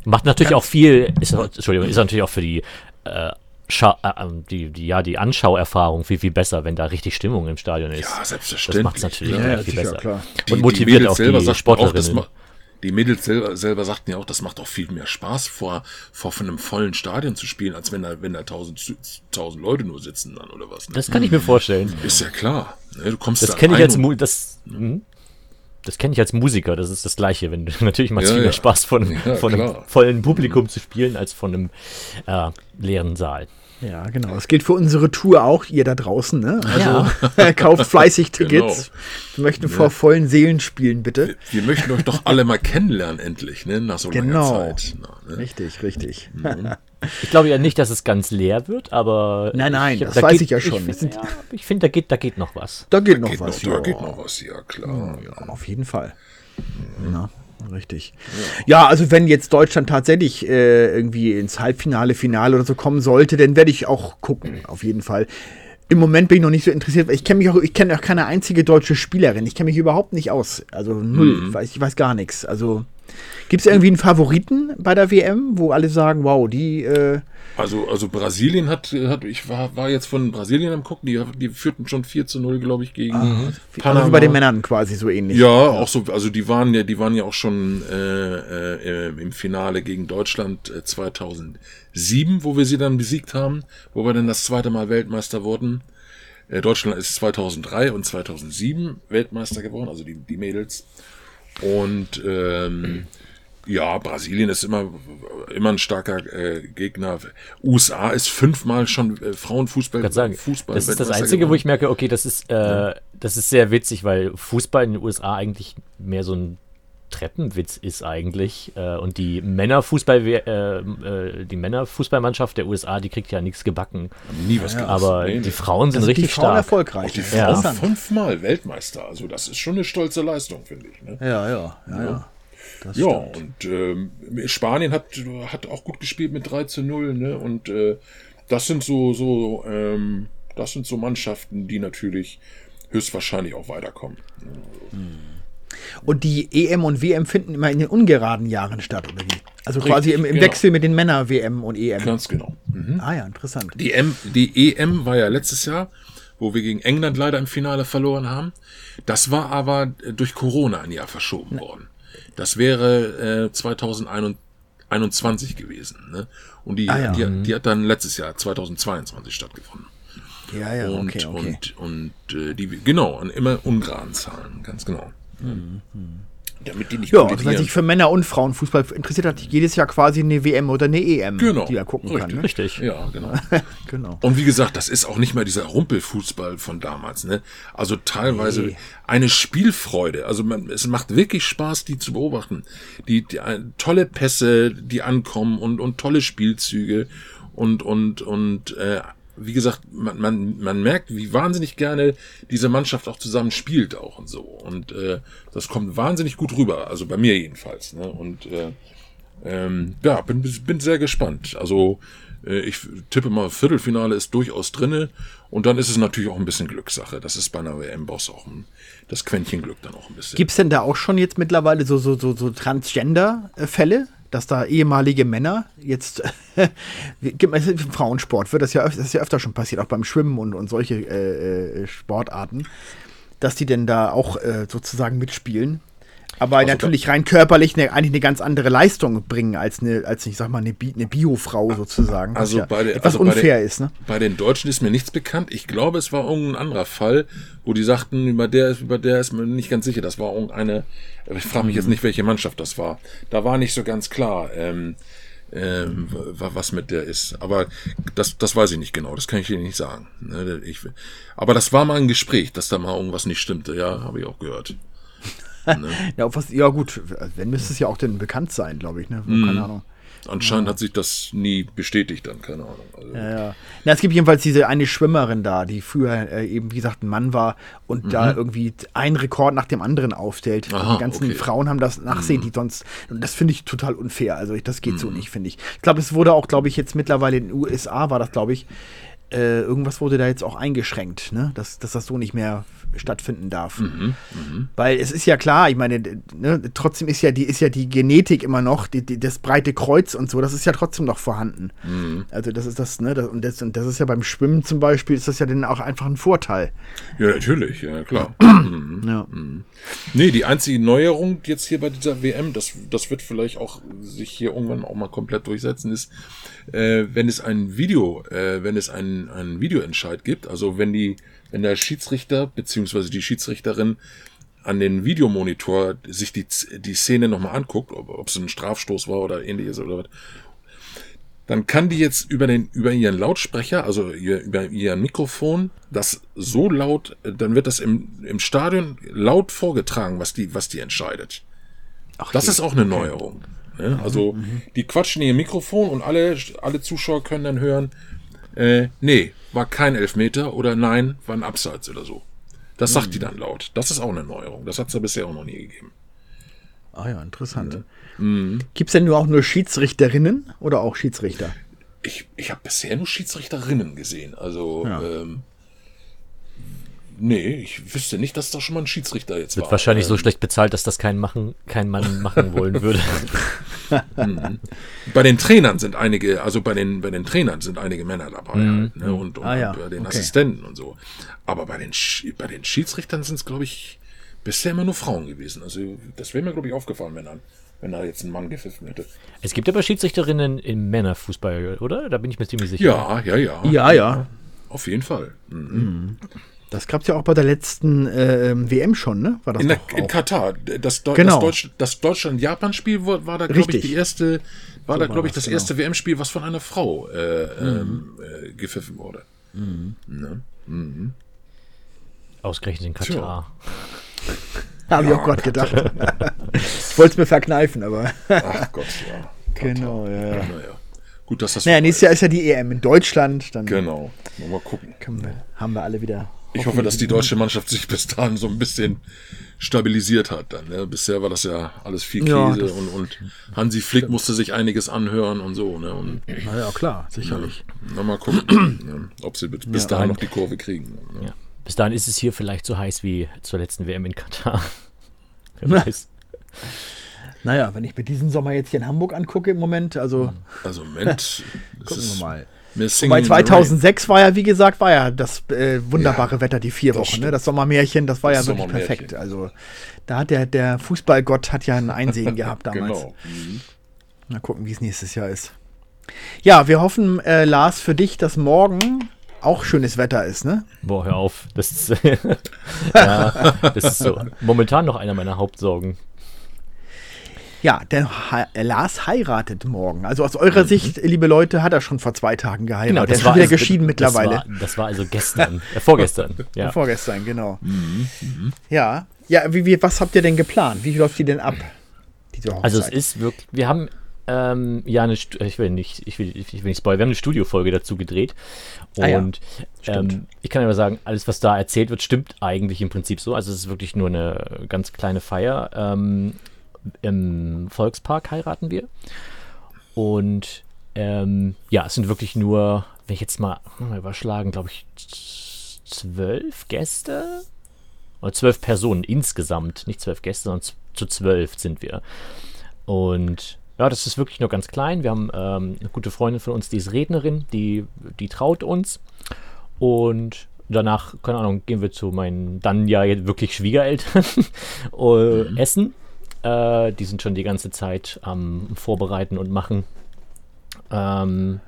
Macht natürlich Ganz auch viel, ist, Entschuldigung, ist natürlich auch für die, äh, Scha äh, ähm, die, die, ja, die Anschauerfahrung viel, viel besser, wenn da richtig Stimmung im Stadion ist. Ja, selbstverständlich. Das macht es natürlich ja, viel besser. Klar. Und die, motiviert die auch die Sportlerinnen. Auch, die Mädels selber, selber sagten ja auch, das macht auch viel mehr Spaß, vor, vor von einem vollen Stadion zu spielen, als wenn da, wenn da tausend, tausend Leute nur sitzen dann oder was. Ne? Das kann ich mir vorstellen. Ist ja klar. Ne? Du kommst das da kenne ich als das, hm? das kenne ich als Musiker, das ist das Gleiche. Wenn, natürlich macht es ja, viel mehr Spaß, von, ja, von einem vollen Publikum zu spielen, als von einem äh, leeren Saal. Ja, genau. Das gilt für unsere Tour auch, ihr da draußen. Ne? Also ja. kauft fleißig Tickets. Genau. Wir möchten vor vollen Seelen spielen, bitte. Wir, wir, möchten euch doch alle mal kennenlernen, endlich, ne? nach so genau. langer Zeit. Na, ne? Richtig, richtig. Mhm. Ich glaube ja nicht, dass es ganz leer wird, aber. Nein, nein, ich, das da weiß geht, ich ja schon. Ich finde, ja, find, da, geht, da geht noch was. Da geht da noch geht was, noch, ja. Da geht noch was, ja, klar. Ja, auf jeden Fall. Mhm. Na, richtig. Ja. ja. also wenn jetzt Deutschland tatsächlich äh, irgendwie ins Halbfinale, Finale oder so kommen sollte, dann werde ich auch gucken, auf jeden Fall. Im Moment bin ich noch nicht so interessiert, weil ich kenne mich auch, ich kenne auch keine einzige deutsche Spielerin. Ich kenne mich überhaupt nicht aus. Also null. Mhm. Weiß, ich weiß gar nichts. Also Gibt es irgendwie einen Favoriten bei der WM, wo alle sagen, wow, die. Äh also, also Brasilien hat, hat ich war, war jetzt von Brasilien am gucken, die, die führten schon 4 zu 0, glaube ich, gegen ah, Panama. Also bei den Männern quasi so ähnlich. Ja, auch so, also die waren ja, die waren ja auch schon äh, äh, im Finale gegen Deutschland äh, 2007, wo wir sie dann besiegt haben, wo wir dann das zweite Mal Weltmeister wurden. Äh, Deutschland ist 2003 und 2007 Weltmeister geworden, also die, die Mädels. Und ähm, ja, Brasilien ist immer, immer ein starker äh, Gegner. USA ist fünfmal schon äh, Frauenfußball. Sagen, Fußball das ist das Einzige, geworden. wo ich merke, okay, das ist, äh, ja. das ist sehr witzig, weil Fußball in den USA eigentlich mehr so ein Treppenwitz ist eigentlich. Äh, und die Männerfußball, äh, äh, die Männerfußballmannschaft der USA, die kriegt ja nichts gebacken. Nie was ja, Aber nee, die Frauen sind also richtig die Frauen stark. erfolgreich. Auch die Frauen ja. fünfmal Weltmeister. Also das ist schon eine stolze Leistung, finde ich. Ne? Ja, ja, ja, ja. Das ja, und ähm, Spanien hat, hat auch gut gespielt mit 3 zu 0, ne? Und äh, das sind so, so, ähm, das sind so Mannschaften, die natürlich höchstwahrscheinlich auch weiterkommen. Hm. Und die EM und WM finden immer in den ungeraden Jahren statt, oder wie? Also Richtig, quasi im, im genau. Wechsel mit den Männer-WM und EM. Ganz genau. Mhm. Ah ja, interessant. Die, M, die EM war ja letztes Jahr, wo wir gegen England leider im Finale verloren haben. Das war aber durch Corona ein Jahr verschoben worden. Das wäre äh, 2021 gewesen. Ne? Und die, ah, ja. die, die, hat dann letztes Jahr, 2022, stattgefunden. Ja, ja, und, okay, okay. Und, und äh, die, genau, an immer ungeraden Zahlen, ganz genau. Mhm. Damit die nicht Ja, also wer sich für Männer- und Frauenfußball interessiert, hat jedes Jahr quasi eine WM oder eine EM, genau, die er gucken richtig, kann. Ne? Richtig. Ja, genau. genau. Und wie gesagt, das ist auch nicht mehr dieser Rumpelfußball von damals. Ne? Also teilweise nee. eine Spielfreude. Also man, es macht wirklich Spaß, die zu beobachten. Die, die äh, tolle Pässe, die ankommen und, und tolle Spielzüge und und und äh, wie gesagt, man, man, man merkt, wie wahnsinnig gerne diese Mannschaft auch zusammen spielt auch und so. Und äh, das kommt wahnsinnig gut rüber, also bei mir jedenfalls. Ne? Und äh, ähm, ja, bin, bin sehr gespannt. Also äh, ich tippe mal, Viertelfinale ist durchaus drinne und dann ist es natürlich auch ein bisschen Glückssache. Das ist bei einer WM-Boss auch ein, das Quäntchen Glück dann auch ein bisschen. Gibt's denn da auch schon jetzt mittlerweile so, so, so, so Transgender-Fälle? Dass da ehemalige Männer jetzt im Frauensport wird das ja, das ist ja öfter schon passiert, auch beim Schwimmen und, und solche äh, äh, Sportarten, dass die denn da auch äh, sozusagen mitspielen. Aber also natürlich rein körperlich eine, eigentlich eine ganz andere Leistung bringen als eine, als ich sag mal, eine, Bi eine Bio-Frau sozusagen. Also ja bei den, etwas also unfair den, ist, ne? Bei den Deutschen ist mir nichts bekannt. Ich glaube, es war irgendein anderer Fall, wo die sagten, über der, über der ist mir nicht ganz sicher. Das war irgendeine, ich frage mich jetzt mhm. nicht, welche Mannschaft das war. Da war nicht so ganz klar. Ähm, ähm, was mit der ist. Aber das, das weiß ich nicht genau, das kann ich dir nicht sagen. Ne? Ich, aber das war mal ein Gespräch, dass da mal irgendwas nicht stimmte, ja, habe ich auch gehört. Ne? ja, was, ja, gut, wenn müsste es ja auch denn bekannt sein, glaube ich, ne? Keine mm. Ahnung. Anscheinend ja. hat sich das nie bestätigt, dann, keine Ahnung. Also ja, ja. Na, es gibt jedenfalls diese eine Schwimmerin da, die früher äh, eben, wie gesagt, ein Mann war und mhm. da irgendwie einen Rekord nach dem anderen aufstellt. Aha, die ganzen okay. Frauen haben das nachsehen, mhm. die sonst. Und das finde ich total unfair. Also, das geht mhm. so nicht, finde ich. Ich glaube, es wurde auch, glaube ich, jetzt mittlerweile in den USA war das, glaube ich, äh, irgendwas wurde da jetzt auch eingeschränkt, ne? dass, dass das so nicht mehr stattfinden darf. Mhm, mh. Weil es ist ja klar, ich meine, ne, trotzdem ist ja die, ist ja die Genetik immer noch, die, die, das breite Kreuz und so, das ist ja trotzdem noch vorhanden. Mhm. Also das ist das, ne, das, und, das, und das ist ja beim Schwimmen zum Beispiel, ist das ja dann auch einfach ein Vorteil. Ja, natürlich, ja klar. mhm. Ja. Mhm. Nee, die einzige Neuerung jetzt hier bei dieser WM, das, das wird vielleicht auch sich hier irgendwann auch mal komplett durchsetzen, ist, äh, wenn es ein Video, äh, wenn es einen, einen Videoentscheid gibt, also wenn die, wenn der Schiedsrichter beziehungsweise die Schiedsrichterin an den Videomonitor sich die, die Szene nochmal anguckt, ob, ob es ein Strafstoß war oder ähnliches oder was, dann kann die jetzt über den über ihren Lautsprecher, also ihr, über ihr Mikrofon, das so laut, dann wird das im, im Stadion laut vorgetragen, was die was die entscheidet. Ach, das ist auch eine Neuerung. Ne? Also mhm. die quatschen ihr Mikrofon und alle, alle Zuschauer können dann hören, äh, nee, war kein Elfmeter oder nein, war ein Abseits oder so. Das sagt mhm. die dann laut. Das ist auch eine Neuerung. Das hat es ja bisher auch noch nie gegeben. Ah ja, interessant. Mhm. Gibt es denn nur auch nur Schiedsrichterinnen oder auch Schiedsrichter? Ich, ich habe bisher nur Schiedsrichterinnen gesehen. Also ja. ähm, Nee, ich wüsste nicht, dass da schon mal ein Schiedsrichter jetzt Wird war. wahrscheinlich so ähm, schlecht bezahlt, dass das kein, machen, kein Mann machen wollen würde. Mhm. bei den Trainern sind einige, also bei den, bei den Trainern sind einige Männer dabei mhm. halt, ne? und, und, ah, ja. und, bei den okay. Assistenten und so. Aber bei den, bei den Schiedsrichtern sind es, glaube ich, bisher immer nur Frauen gewesen. Also das wäre mir, glaube ich, aufgefallen, wenn, dann, wenn da jetzt ein Mann gepfiffen hätte. Es gibt aber Schiedsrichterinnen im Männerfußball, oder? Da bin ich mir ziemlich sicher. Ja, ja, ja. Ja, ja. Auf jeden Fall. Mhm. Das gab es ja auch bei der letzten äh, WM schon, ne? War das in, der, in Katar. Das, Deu genau. das, Deutsch, das Deutschland-Japan-Spiel war, war, da, glaube ich, die erste, war so da, glaube ich, das genau. erste WM-Spiel, was von einer Frau äh, mhm. äh, gepfiffen wurde. Mhm. Ne? Mhm. Ausgerechnet in Katar. Habe ich auch gerade gedacht. ich wollte es mir verkneifen, aber. Ach Gott, ja. Katar. Genau, ja. ja. Naja. Gut, dass das. Naja, nächstes Jahr ist ja die EM in Deutschland. Dann genau. Mal gucken. Wir, haben wir alle wieder ich hoffe, dass die deutsche Mannschaft sich bis dahin so ein bisschen stabilisiert hat. Dann, ne? Bisher war das ja alles viel Käse ja, und, und Hansi Flick musste sich einiges anhören und so. Ne? Und, naja, klar, sicherlich. Ja, mal gucken, ne? ob sie bis ja, dahin noch die Kurve kriegen. Ne? Ja. Bis dahin ist es hier vielleicht so heiß wie zur letzten WM in Katar. Wer weiß. Naja, wenn ich mir diesen Sommer jetzt hier in Hamburg angucke im Moment, also. Also im Moment. gucken wir mal. Wobei 2006 war ja, wie gesagt, war ja das äh, wunderbare ja, Wetter, die vier Wochen, ne? das Sommermärchen, das war das ja wirklich perfekt. Also da hat der, der Fußballgott hat ja ein Einsehen gehabt damals. Genau. Mhm. Mal gucken, wie es nächstes Jahr ist. Ja, wir hoffen, äh, Lars, für dich, dass morgen auch schönes Wetter ist, ne? Boah, hör auf. Das ist, ja, das ist so momentan noch einer meiner Hauptsorgen. Ja, der Lars heiratet morgen. Also aus eurer mhm. Sicht, liebe Leute, hat er schon vor zwei Tagen geheiratet. Genau, das der war ist wieder also, geschieden mittlerweile. Das war, das war, also gestern, äh, vorgestern. Ja. Vorgestern, genau. Mhm. Mhm. Ja, ja. Wie, wie, was habt ihr denn geplant? Wie läuft die denn ab? Also es ist wirklich, wir haben ähm, ja eine, ich will nicht, ich will, ich will nicht spoilern, wir haben eine Studiofolge dazu gedreht und ah, ja. ähm, ich kann aber sagen, alles was da erzählt wird, stimmt eigentlich im Prinzip so. Also es ist wirklich nur eine ganz kleine Feier. Ähm, im Volkspark heiraten wir. Und ähm, ja, es sind wirklich nur, wenn ich jetzt mal, mal überschlagen, glaube ich, zwölf Gäste oder zwölf Personen insgesamt, nicht zwölf Gäste, sondern zu zwölf sind wir. Und ja, das ist wirklich nur ganz klein. Wir haben ähm, eine gute Freundin von uns, die ist Rednerin, die, die traut uns. Und danach, keine Ahnung, gehen wir zu meinen dann ja wirklich Schwiegereltern äh, mhm. essen. Äh, die sind schon die ganze Zeit am Vorbereiten und Machen. Ähm,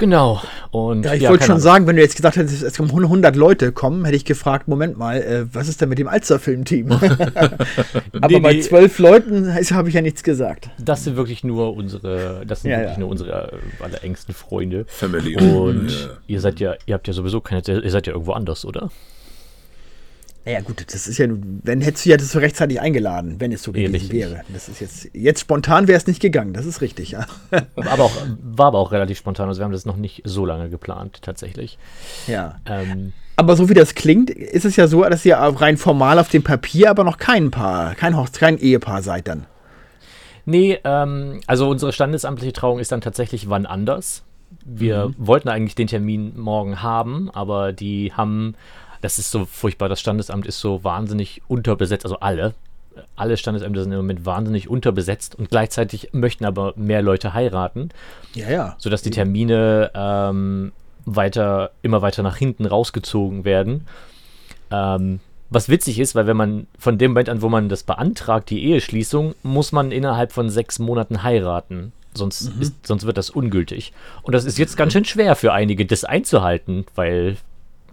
Genau. Und, Ja, ich ja, wollte schon Ahnung. sagen, wenn du jetzt gesagt hättest, es kommen 100 Leute kommen, hätte ich gefragt, Moment mal, äh, was ist denn mit dem Alster-Filmteam? Aber Nee, bei nee. zwölf Leuten habe ich ja nichts gesagt. Das sind wirklich nur unsere, das sind Ja, wirklich ja. nur unsere äh, allerengsten Freunde. Family. Und Ja. ihr seid ja, ihr habt ja sowieso keine, ihr seid ja irgendwo anders, oder? Naja, gut, das ist ja, wenn hättest du ja das so rechtzeitig eingeladen, wenn es so Ja, gewesen richtig. wäre. Das ist jetzt, jetzt spontan wäre es nicht gegangen, das ist richtig, ja. Aber auch, war aber auch relativ spontan, also wir haben das noch nicht so lange geplant, tatsächlich. ja. Ähm, Aber so wie das klingt, ist es ja so, dass ihr rein formal auf dem Papier aber noch kein Paar, kein Hochze kein Ehepaar seid dann. Nee, ähm, also unsere standesamtliche Trauung ist dann tatsächlich wann anders. Wir wollten eigentlich den Termin morgen haben, aber die haben, das ist so furchtbar, das Standesamt ist so wahnsinnig unterbesetzt, also alle. Alle Standesämter sind im Moment wahnsinnig unterbesetzt und gleichzeitig möchten aber mehr Leute heiraten, Ja, ja. sodass die Termine ähm, weiter, immer weiter nach hinten rausgezogen werden. Ähm, was witzig ist, weil wenn man von dem Moment an, wo man das beantragt, die Eheschließung, muss man innerhalb von sechs Monaten heiraten. Sonst, ist, sonst wird das ungültig. Und das ist jetzt ganz schön schwer für einige, das einzuhalten, weil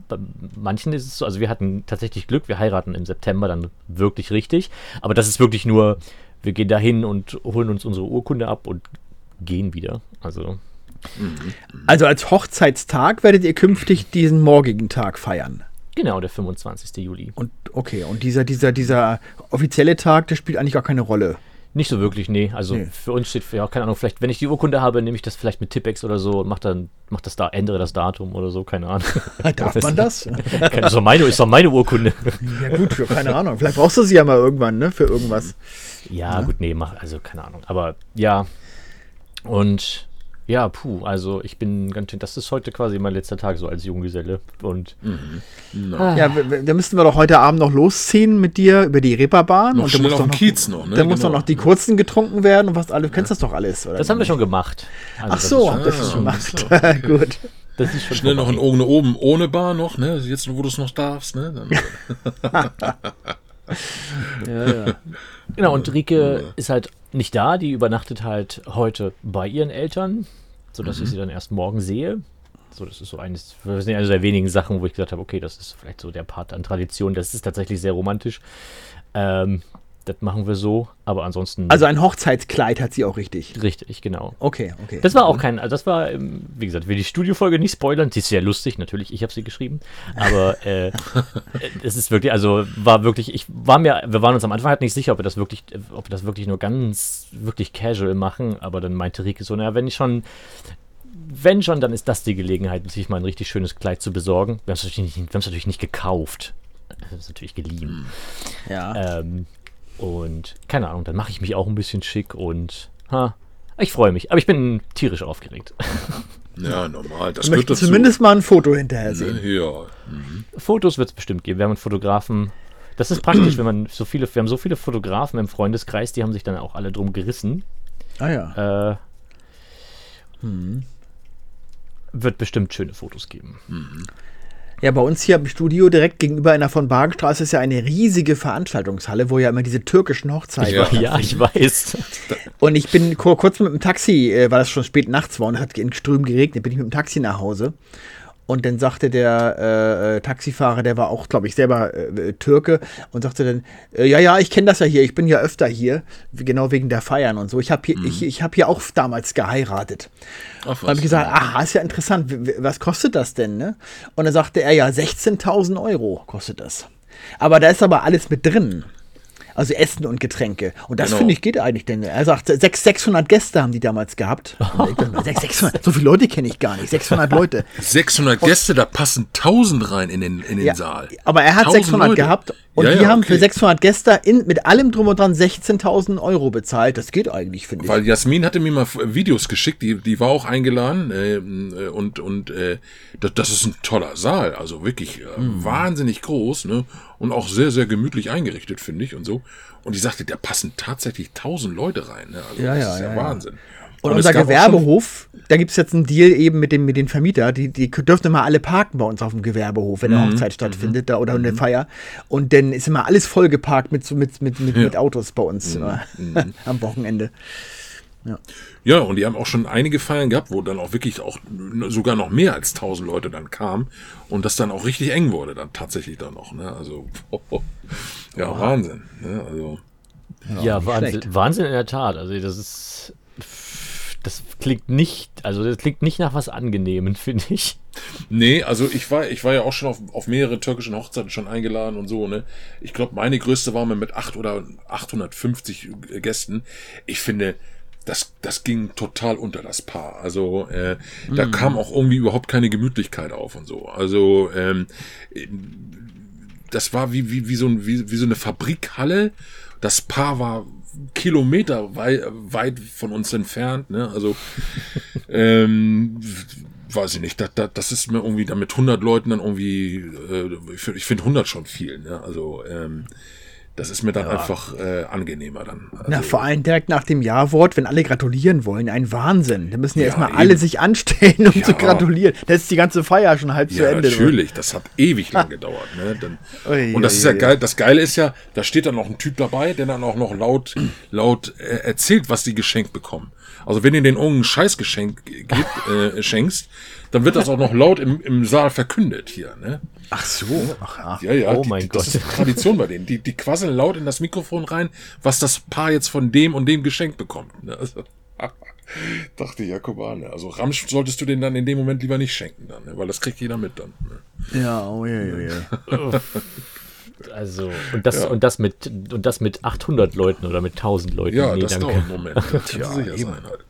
bei manchen ist es so, also wir hatten tatsächlich Glück, wir heiraten im September dann wirklich richtig. Aber das ist wirklich nur, wir gehen dahin und holen uns unsere Urkunde ab und gehen wieder. Also Also als Hochzeitstag werdet ihr künftig diesen morgigen Tag feiern. genau, der 25. Juli. Und okay, und dieser, dieser, dieser offizielle Tag, der spielt eigentlich gar keine Rolle. Nicht so wirklich, nee. Also Nee. für uns steht, ja, keine Ahnung, vielleicht, wenn ich die Urkunde habe, nehme ich das vielleicht mit Tippex oder so und mach dann, mach das da, ändere das Datum oder so, keine Ahnung. Darf man das? Keine- ist, doch meine, ist doch meine Urkunde. ja gut, für, keine Ahnung. Vielleicht brauchst du sie ja mal irgendwann, ne? Für irgendwas. Ja, gut, nee, mach, also keine Ahnung. Aber ja. Und ja, puh, also ich bin ganz schön, das ist heute quasi mein letzter Tag so als Junggeselle. Und Ja, w- w- da müssten wir doch heute Abend noch losziehen mit dir über die Reeperbahn. Noch und schnell muss doch noch, Kiez noch, ne? Dann muss doch Genau. noch die kurzen getrunken werden und was alle, du kennst das doch alles, oder? das haben wir schon gemacht. Also Ach das so, ist schon, habt ihr Ah, das schon gemacht. Gut. das ist schon Schnell noch ein ohne oben ohne Bar noch, ne? Jetzt, wo du es noch darfst, ne? Ja, ja. Genau, und Rike ist halt nicht da, die übernachtet halt heute bei ihren Eltern, sodass ich sie dann erst morgen sehe. So, das ist so eines, das sind eine der wenigen Sachen, wo ich gesagt habe, okay, das ist vielleicht so der Part an Tradition, das ist tatsächlich sehr romantisch. Ähm, das machen wir so, aber ansonsten Also ein Hochzeitskleid hat sie auch richtig. richtig, genau. Okay, okay. Das war auch kein, also das war, ähm, wie gesagt, will die Studiofolge nicht spoilern, die ist sehr lustig, natürlich, ich habe sie geschrieben, aber äh, äh, es ist wirklich, also war wirklich, ich war mir, wir waren uns am Anfang halt nicht sicher, ob wir das wirklich, ob wir das wirklich nur ganz, wirklich casual machen, aber dann meinte Rike so, naja, wenn ich schon, wenn schon, dann ist das die Gelegenheit, sich mal ein richtig schönes Kleid zu besorgen. Wir haben es natürlich, nicht- wir natürlich nicht gekauft, wir haben es natürlich geliehen. ja. Ähm, und keine Ahnung, dann mache ich mich auch ein bisschen schick und ha, ich freue mich. Aber ich bin tierisch aufgeregt. ja, normal. Das Ich gehört dazu. zumindest mal ein Foto hinterher sehen. Ne? Ja. Fotos wird es bestimmt geben. Wir haben einen Fotografen. Das ist praktisch, wenn man so viele, wir haben so viele Fotografen im Freundeskreis, die haben sich dann auch alle drum gerissen. Ah ja. Äh, Wird bestimmt schöne Fotos geben. Ja, bei uns hier im Studio direkt gegenüber einer von Bagenstraße ist ja eine riesige Veranstaltungshalle, wo ja immer diese türkischen Hochzeiten. Ja. Ja, ich weiß. Und ich bin kur kurz mit dem Taxi, äh, weil das schon spät nachts war und es hat in Strömen geregnet, bin ich mit dem Taxi nach Hause. Und dann sagte der äh, äh, Taxifahrer, der war auch, glaube ich, selber äh, Türke, und sagte dann, äh, ja, ja, ich kenne das ja hier, ich bin ja öfter hier, wie- genau wegen der Feiern und so. Ich habe hier, ich, ich hab hier auch damals geheiratet. Ach, Und habe ich gesagt, aha, ist ja interessant, was kostet das denn? Ne? Und dann sagte er, ja, 16.000 Euro kostet das. Aber da ist aber alles mit drin. Also Essen und Getränke. Und das Genau. finde ich geht eigentlich, denn er sagt, sechs- 600 Gäste haben die damals gehabt. Und ich dachte, sechs- 600, so viele Leute kenne ich gar nicht. 600 Leute. 600 Gäste, da passen 1000 rein in den, in den Ja, Saal. aber er hat 1000 600 Leute. gehabt und Ja, die ja, haben okay. für 600 Gäste in, mit allem drum und dran 16.000 Euro bezahlt. Das geht eigentlich, finde ich. Weil Jasmin hatte mir mal Videos geschickt, die, die war auch eingeladen äh, und, und äh, das, das ist ein toller Saal, also wirklich äh, Mhm. wahnsinnig groß ne? und auch sehr, sehr gemütlich eingerichtet, finde ich und so. Und die sagte, da passen tatsächlich 1000 Leute rein. Ne? Also Ja, das ja, ist ja, ja, ja. Und, es unser Gewerbehof, da gibt es jetzt einen Deal eben mit dem, mit den Vermieter, die, die dürfen immer alle parken bei uns auf dem Gewerbehof, wenn eine Hochzeit stattfindet da, oder eine Feier. Und dann ist immer alles vollgeparkt mit, so- mit, mit, mit, mit Autos bei uns äh, am Wochenende. Ja. Ja, und die haben auch schon einige Feiern gehabt, wo dann auch wirklich auch sogar noch mehr als 1000 Leute dann kamen und das dann auch richtig eng wurde dann tatsächlich dann noch. Ne? Also ja, oh. Wahnsinn. Ne? Also ja, ja Wahnsinn, Wahnsinn in der Tat. Also das ist das klingt nicht, also das klingt nicht nach was Angenehmen, finde ich. Nee, also ich war, ich war ja auch schon auf, auf mehrere türkischen Hochzeiten schon eingeladen und so, ne. Ich glaube, meine größte war mal mit 8 oder 850 Gästen. Ich finde, das, das ging total unter das Paar. Also äh, mm. da mhm. kam auch irgendwie überhaupt keine Gemütlichkeit auf und so. Also ähm, das war wie, wie, wie, so, ein, wie, wie so eine Fabrikhalle. Das Paar war Kilometer weit, weit von uns entfernt. Ne? Also, ähm, weiß ich nicht, das, das, das ist mir irgendwie da mit 100 Leuten dann irgendwie, äh, ich finde find 100 schon viel. Ne? Also, ähm, das ist mir dann ja. einfach äh, angenehmer dann. Also, Na, vor allem direkt nach dem Ja-Wort, wenn alle gratulieren wollen, ein Wahnsinn. Da müssen ja, ja erstmal alle sich anstellen, um ja. zu gratulieren. Da ist die ganze Feier schon halb zu Ende. Natürlich, oder? das hat ewig lang gedauert. Ne? Dann, ui, und das ui, ist ja ui. geil. Das Geile ist ja, da steht dann noch ein Typ dabei, der dann auch noch laut, laut äh, erzählt, was die geschenkt bekommen. Also wenn ihr den irgendein Scheißgeschenk äh, schenkst, dann wird das auch noch laut im, im Saal verkündet hier. Ne? Ach so. Ach, ja, ja. Oh die, mein das Gott. ist Tradition bei denen. Die, die quasseln laut in das Mikrofon rein, was das Paar jetzt von dem und dem geschenkt bekommt. Ne? Also, dachte ich, ja, guck mal, ne? also Ramsch solltest du den dann in dem Moment lieber nicht schenken, dann, ne? weil das kriegt jeder mit dann. Ne? Ja, oh ja, ja, ja. Also, und das, ja. und das mit, und das mit 800 Leuten oder mit 1000 Leuten. Ja, nee, das danke. dauert einen Moment. Das ja, sicher sein halt.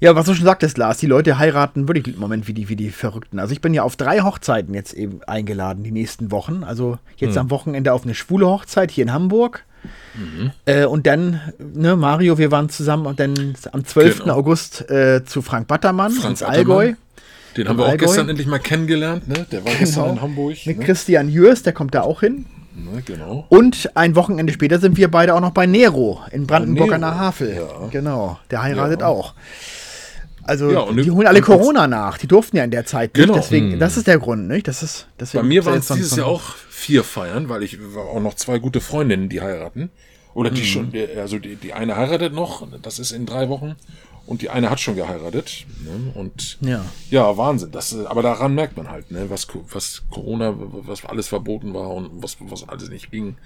Ja, was du schon sagtest, Lars, die Leute heiraten wirklich im Moment wie die, wie die Verrückten. Also ich bin ja auf drei Hochzeiten jetzt eben eingeladen die nächsten Wochen. Also jetzt hm. am Wochenende auf eine schwule Hochzeit hier in Hamburg. Mhm. Äh, und dann, ne, Mario, wir waren zusammen und dann am 12. Genau. August äh, zu Frank Battermann Frank ins Battermann. Allgäu. Den haben wir auch Allgäu. gestern endlich mal kennengelernt, ne? Der war genau. gestern in Hamburg. Mit ne? Christian Jürs, der kommt da auch hin. Ne, genau. Und ein Wochenende später sind wir beide auch noch bei Nero in Brandenburg an der Havel. Ja. Genau, der heiratet ja. auch. Also ja, die holen alle Corona nach. Die durften ja in der Zeit nicht. Genau. Deswegen, hm. das ist der Grund, nicht? Das ist, deswegen, Bei mir waren es dieses Jahr auch vier Feiern, weil ich war auch noch zwei gute Freundinnen, die heiraten. Oder die mhm. schon, also die, die eine heiratet noch, das ist in drei Wochen. Und die eine hat schon geheiratet. Ne? Und ja. ja, Wahnsinn. Das, aber daran merkt man halt, ne? was, was Corona, was alles verboten war und was, was alles nicht ging.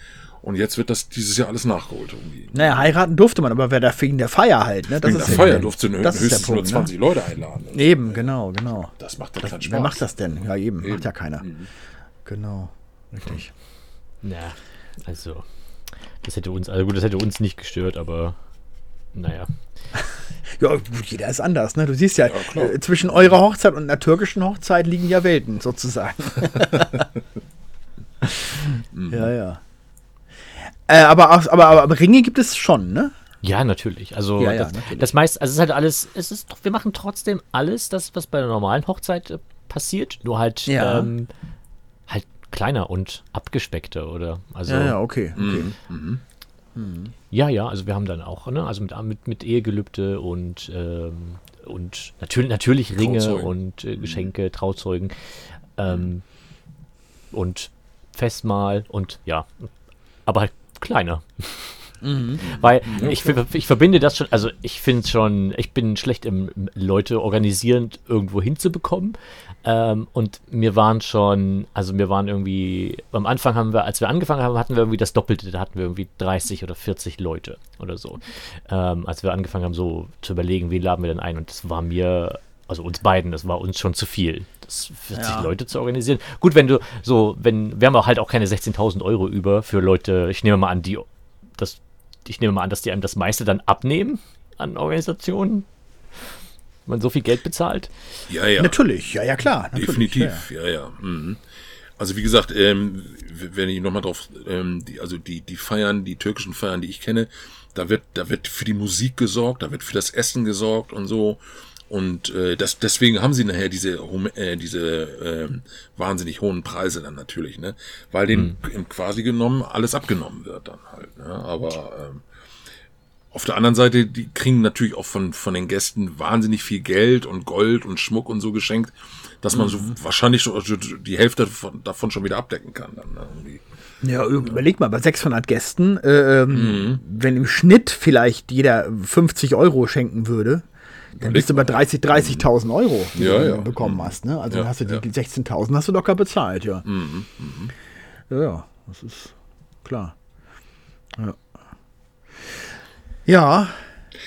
Und jetzt wird das dieses Jahr alles nachgeholt irgendwie. Naja, heiraten durfte man, aber wer da wegen der Feier halt, ne? Das wegen ist der Feier durfte nur, das höchstens Punkt, nur 20 ne? Leute einladen. Also. Eben, genau, genau. Das macht ja keinen Spaß. Wer macht das denn? Ja, eben, eben. macht ja keiner. Mhm. Genau, richtig. Ja, also, das hätte uns, also gut, das hätte uns nicht gestört, aber naja. ja, jeder ist anders, ne? Du siehst ja, ja äh, zwischen eurer Hochzeit und einer türkischen Hochzeit liegen ja Welten, sozusagen. mhm. Ja, ja. Äh, aber, aber, aber, aber, Ringe gibt es schon, ne? Ja, natürlich. Also ja, ja, das, natürlich. das meiste, also es ist halt alles, es ist wir machen trotzdem alles, das, was bei einer normalen Hochzeit äh, passiert, nur halt, ja. ähm, halt kleiner und abgespeckter, oder? Also, ja, ja, okay. okay. Mhm. mhm. Mhm. Ja, ja, also wir haben dann auch, ne, also mit, mit, mit Ehegelübde und, ähm, und natürlich, natürlich Ringe Trauzeugen. und äh, Geschenke, mhm. Trauzeugen ähm, und Festmahl und ja, aber halt kleiner. Mhm. Weil ja, ich, ich verbinde das schon, also ich finde schon, ich bin schlecht im Leute organisierend irgendwo hinzubekommen. Ähm, und mir waren schon, also mir waren irgendwie, am Anfang haben wir, als wir angefangen haben, hatten wir irgendwie das Doppelte, da hatten wir irgendwie 30 oder 40 Leute oder so. Ähm, als wir angefangen haben, so zu überlegen, wen laden wir denn ein. Und das war mir, also uns beiden, das war uns schon zu viel. Das 40 ja. Leute zu organisieren. Gut, wenn du so, wenn, wir haben auch halt auch keine 16.000 Euro über für Leute, ich nehme mal an, die, das, ich nehme mal an, dass die einem das meiste dann abnehmen an Organisationen man so viel Geld bezahlt? Ja, ja. Natürlich, ja, ja, klar. Definitiv, ja, ja. ja. Mhm. Also wie gesagt, ähm, wenn ich nochmal drauf, ähm, die, also die, die Feiern, die türkischen Feiern, die ich kenne, da wird, da wird für die Musik gesorgt, da wird für das Essen gesorgt und so. Und äh, das, deswegen haben sie nachher diese, äh, diese äh, wahnsinnig hohen Preise dann natürlich, ne? Weil denen mhm. quasi genommen alles abgenommen wird dann halt. Ne? Aber ähm, auf der anderen Seite, die kriegen natürlich auch von, von den Gästen wahnsinnig viel Geld und Gold und Schmuck und so geschenkt, dass man mhm. so wahrscheinlich so, die Hälfte davon, davon schon wieder abdecken kann. Dann, ne? Ja, überleg mal, bei 600 Gästen, äh, ähm, wenn im Schnitt vielleicht jeder 50 Euro schenken würde, dann bist du bei 30, 30.000 Euro, die Ja, du ja. bekommen hast. Ne? Also Ja, dann hast du die ja. 16.000 hast du locker bezahlt, ja. Mhm. Ja, ja, das ist klar. Ja. Ja,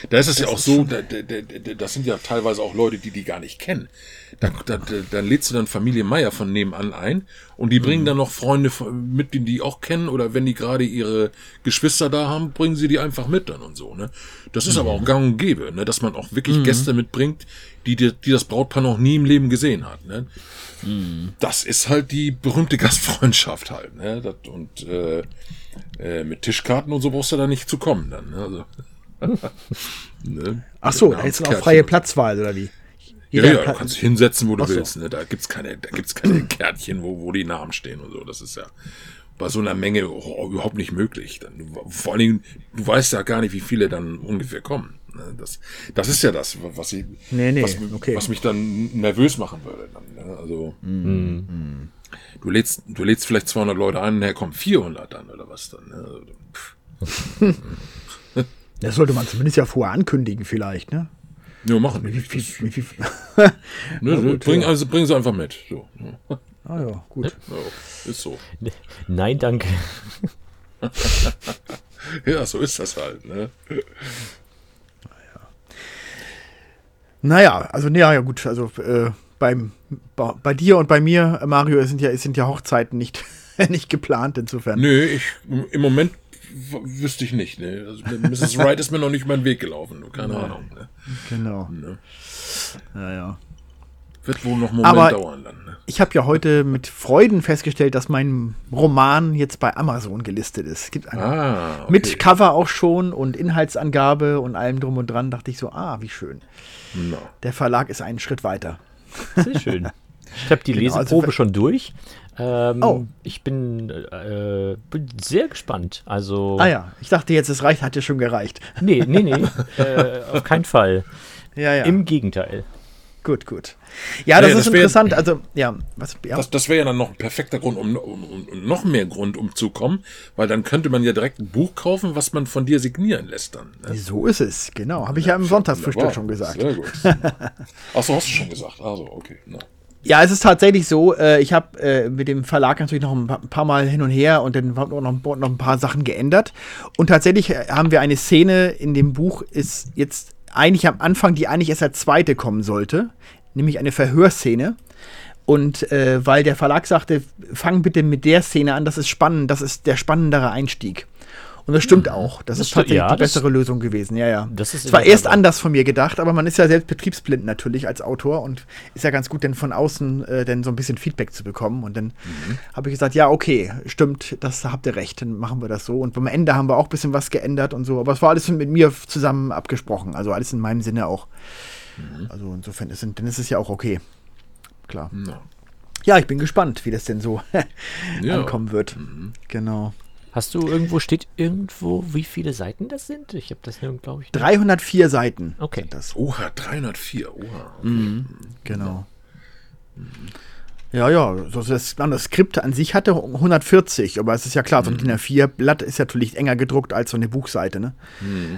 Da ist es ja auch so, da, da, da, da- das sind ja teilweise auch Leute, die die gar nicht kennen. Da, da, da, dann lädst du dann Familie Meier von nebenan ein und die bringen dann noch Freunde mit, die die auch kennen oder wenn die gerade ihre Geschwister da haben, bringen sie die einfach mit dann und so. Ne? Das ist aber auch gang und gäbe, ne? dass man auch wirklich Gäste mitbringt, die, die, die das Brautpaar noch nie im Leben gesehen hat. Ne? Das ist halt die berühmte Gastfreundschaft halt. Ne? Das, und äh, äh, mit Tischkarten und so brauchst du da nicht zu kommen dann. Ne? Also, ne? ach so, da ist auch freie Platzwahl, oder wie? Ja, Jeder ja, du Pla- kannst dich hinsetzen, wo du Ach so. willst. Ne? Da gibt's keine, da gibt's keine Kärtchen, wo, wo die Namen stehen und so. Das ist ja bei so einer Menge oh, überhaupt nicht möglich. Dann, du- vor allen Dingen, du weißt ja gar nicht, wie viele dann ungefähr kommen. Ne? Das, das ist ja das, was, ich, Nee, nee, was, okay. was mich dann nervös machen würde. Dann, ne? Also, du lädst, du lädst vielleicht 200 Leute ein, nachher kommen 400 dann oder was dann. Ne? Das sollte man zumindest ja vorher ankündigen, vielleicht, ne? Ja, machen Wie gut, bring, ja. also, bring sie einfach mit. So. ah ja, gut. Ja, ist so. Nein, danke. Ja, so ist das halt. Ne? Naja, also ja, ja gut, also äh, beim, bei, bei dir und bei mir, Mario, sind ja, sind ja Hochzeiten nicht, nicht geplant, insofern. Nö, ich, im Moment wüsste ich nicht. Ne? Also, Mrs. Wright ist mir noch nicht meinen Weg gelaufen. Keine Ahnung. Ne? Genau. Ne? Ja, ja. Wird wohl noch einen Moment Aber- dauern dann. Ne? Ich habe ja heute mit Freuden festgestellt, dass mein Roman jetzt bei Amazon gelistet ist. Es gibt einen Ah, okay. mit Cover auch schon und Inhaltsangabe und allem drum und dran. Dachte ich so, ah, wie schön. Na. Der Verlag ist einen Schritt weiter. Sehr schön. Ich habe die Genau, also Leseprobe wenn- schon durch. Ähm, Oh. Ich bin, äh, bin sehr gespannt. Also, Ah ja, ich dachte jetzt, es reicht, hat ja schon gereicht. nee, nee, nee, äh, auf keinen Fall. Ja, ja. Im Gegenteil. gut, gut. Ja, das Naja, ist das wär- interessant. Also, ja, was, ja. Das, das wäre ja dann noch ein perfekter Grund, um, um, um noch mehr Grund, um zu kommen, weil dann könnte man ja direkt ein Buch kaufen, was man von dir signieren lässt dann. Ne? so ist es, genau. Habe ich ja im Sonntagsfrühstück schon gesagt. Sehr gut. Achso, hast du schon gesagt. Also, okay. Na. Ja, es ist tatsächlich so, äh, ich habe äh, mit dem Verlag natürlich noch ein pa- ein paar Mal hin und her und dann wurden noch, noch, noch ein paar Sachen geändert. Und tatsächlich äh, haben wir eine Szene in dem Buch, ist jetzt eigentlich am Anfang, die eigentlich erst als zweite kommen sollte, nämlich eine Verhörszene. Und äh, weil der Verlag sagte, fang bitte mit der Szene an, das ist spannend, das ist der spannendere Einstieg. Und das stimmt auch. Das, Das ist tatsächlich ja, die bessere Lösung gewesen. Ja, ja. Das ist es war erst anders von mir gedacht, aber man ist ja selbst betriebsblind natürlich als Autor und ist ja ganz gut, denn von außen äh, dann so ein bisschen Feedback zu bekommen. Und dann habe ich gesagt, ja, okay, stimmt, das habt ihr recht, dann machen wir das so. Und beim Ende haben wir auch ein bisschen was geändert und so. Aber es war alles mit mir zusammen abgesprochen. Also alles in meinem Sinne auch. Also insofern ist, dann ist es ja auch okay. Klar. Na. Ja, ich bin gespannt, wie das denn so Ja. ankommen wird. Genau. Hast du irgendwo, steht irgendwo, wie viele Seiten das sind? Ich habe das, glaube ich, nicht. 304 Seiten. Okay. sind Das. Oha, 304. Oha. Okay. Mhm. Genau. Ja, ja, so das, das Skript an sich hatte 140, aber es ist ja klar, so ein DIN A4-Blatt ist ja natürlich enger gedruckt als so eine Buchseite. Ne?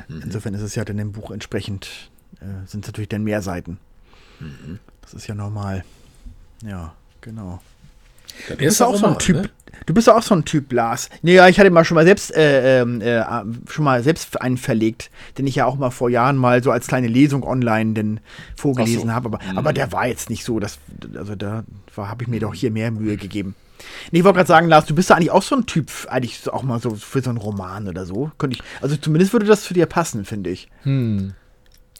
Insofern ist es ja dann im Buch entsprechend, äh, sind es natürlich dann mehr Seiten. Das ist ja normal. Ja, genau. Du bist erster auch so ein Roman, Typ. Ne? Du bist auch so ein Typ, Lars. Naja, ich hatte mal schon mal selbst äh, ähm, äh, schon mal selbst einen verlegt, den ich ja auch mal vor Jahren mal so als kleine Lesung online denn vorgelesen so. habe. Aber, aber der war jetzt nicht so. Das, also da habe ich mir doch hier mehr Mühe gegeben. Nee, ich wollte gerade sagen, Lars, du bist ja eigentlich auch so ein Typ, eigentlich auch mal so für so einen Roman oder so. Könnte ich, also zumindest würde das zu dir passen, finde ich.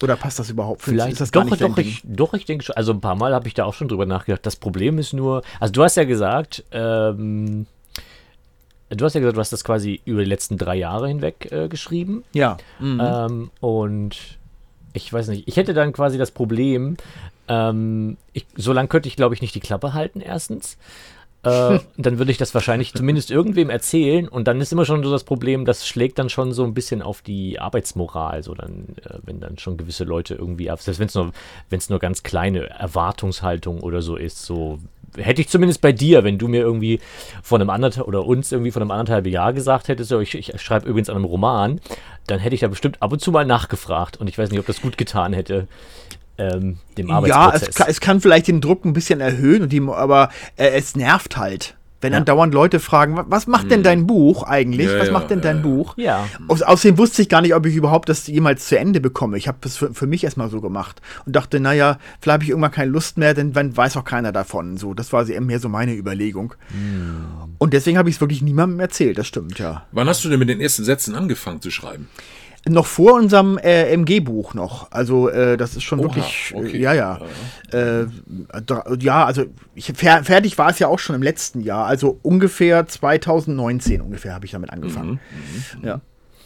Oder passt das überhaupt? Vielleicht ist das gar doch, doch, ich, doch, ich denke schon. Also ein paar Mal habe ich da auch schon drüber nachgedacht. Das Problem ist nur, also du hast ja gesagt, ähm, du hast ja gesagt, du hast das quasi über die letzten drei Jahre hinweg äh, geschrieben. Ja. Mhm. Ähm, und ich weiß nicht, ich hätte dann quasi das Problem, ähm, ich, so lange könnte ich, glaube ich, nicht die Klappe halten, erstens. Äh, dann würde ich das wahrscheinlich zumindest irgendwem erzählen und dann ist immer schon so das Problem, das schlägt dann schon so ein bisschen auf die Arbeitsmoral, so dann, äh, wenn dann schon gewisse Leute irgendwie, selbst wenn es nur, nur ganz kleine Erwartungshaltung oder so ist, so hätte ich zumindest bei dir, wenn du mir irgendwie von einem anderthalb oder uns irgendwie von einem anderthalb Jahr gesagt hättest, ich, ich schreibe übrigens an einem Roman, dann hätte ich da bestimmt ab und zu mal nachgefragt und ich weiß nicht, ob das gut getan hätte. Ähm, dem Arbeitsprozess. Ja, es kann, es kann, vielleicht den Druck ein bisschen erhöhen, und die, aber äh, es nervt halt. Wenn ja. dann dauernd Leute fragen, was macht denn hm. dein Buch eigentlich? Ja, was macht denn dein Buch? Ja. Aus, außerdem wusste ich gar nicht, ob ich überhaupt das jemals zu Ende bekomme. Ich habe das für, für, mich erstmal so gemacht und dachte, naja, vielleicht habe ich irgendwann keine Lust mehr, denn dann weiß auch keiner davon. So, das war mehr so meine Überlegung. Mhm. Und deswegen habe ich es wirklich niemandem erzählt, das stimmt, ja. Wann hast du denn mit den ersten Sätzen angefangen zu schreiben? Noch vor unserem äh, MG-Buch noch. Also äh, das ist schon Oha, wirklich, äh, okay. ja, ja. Ja, äh, ja also ich, fer fertig war es ja auch schon im letzten Jahr. Also ungefähr 2019 ungefähr habe ich damit angefangen. Mhm, mhm, ja.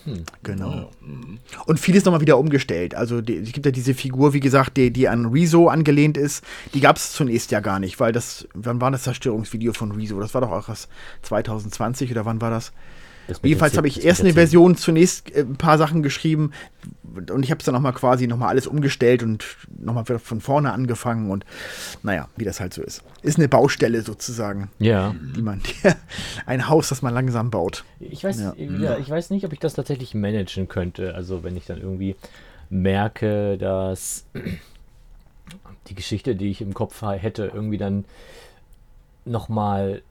Hm. Genau. Mhm. Und vieles nochmal wieder umgestellt. Also es gibt ja diese Figur, wie gesagt, die, die an Rezo angelehnt ist. Die gab es zunächst ja gar nicht, weil das, wann war das Zerstörungsvideo von Rezo? Das war doch auch erst 2020 oder wann war das? Jedenfalls habe ich erst eine Version zunächst äh, ein paar Sachen geschrieben und ich habe es dann nochmal quasi nochmal alles umgestellt und nochmal von vorne angefangen und naja, wie das halt so ist. Ist eine Baustelle sozusagen. Ja. Die man, ein Haus, das man langsam baut. Ich weiß, ja. ja. ich weiß nicht, ob ich das tatsächlich managen könnte. Also wenn ich dann irgendwie merke, dass die Geschichte, die ich im Kopf hätte, irgendwie dann nochmal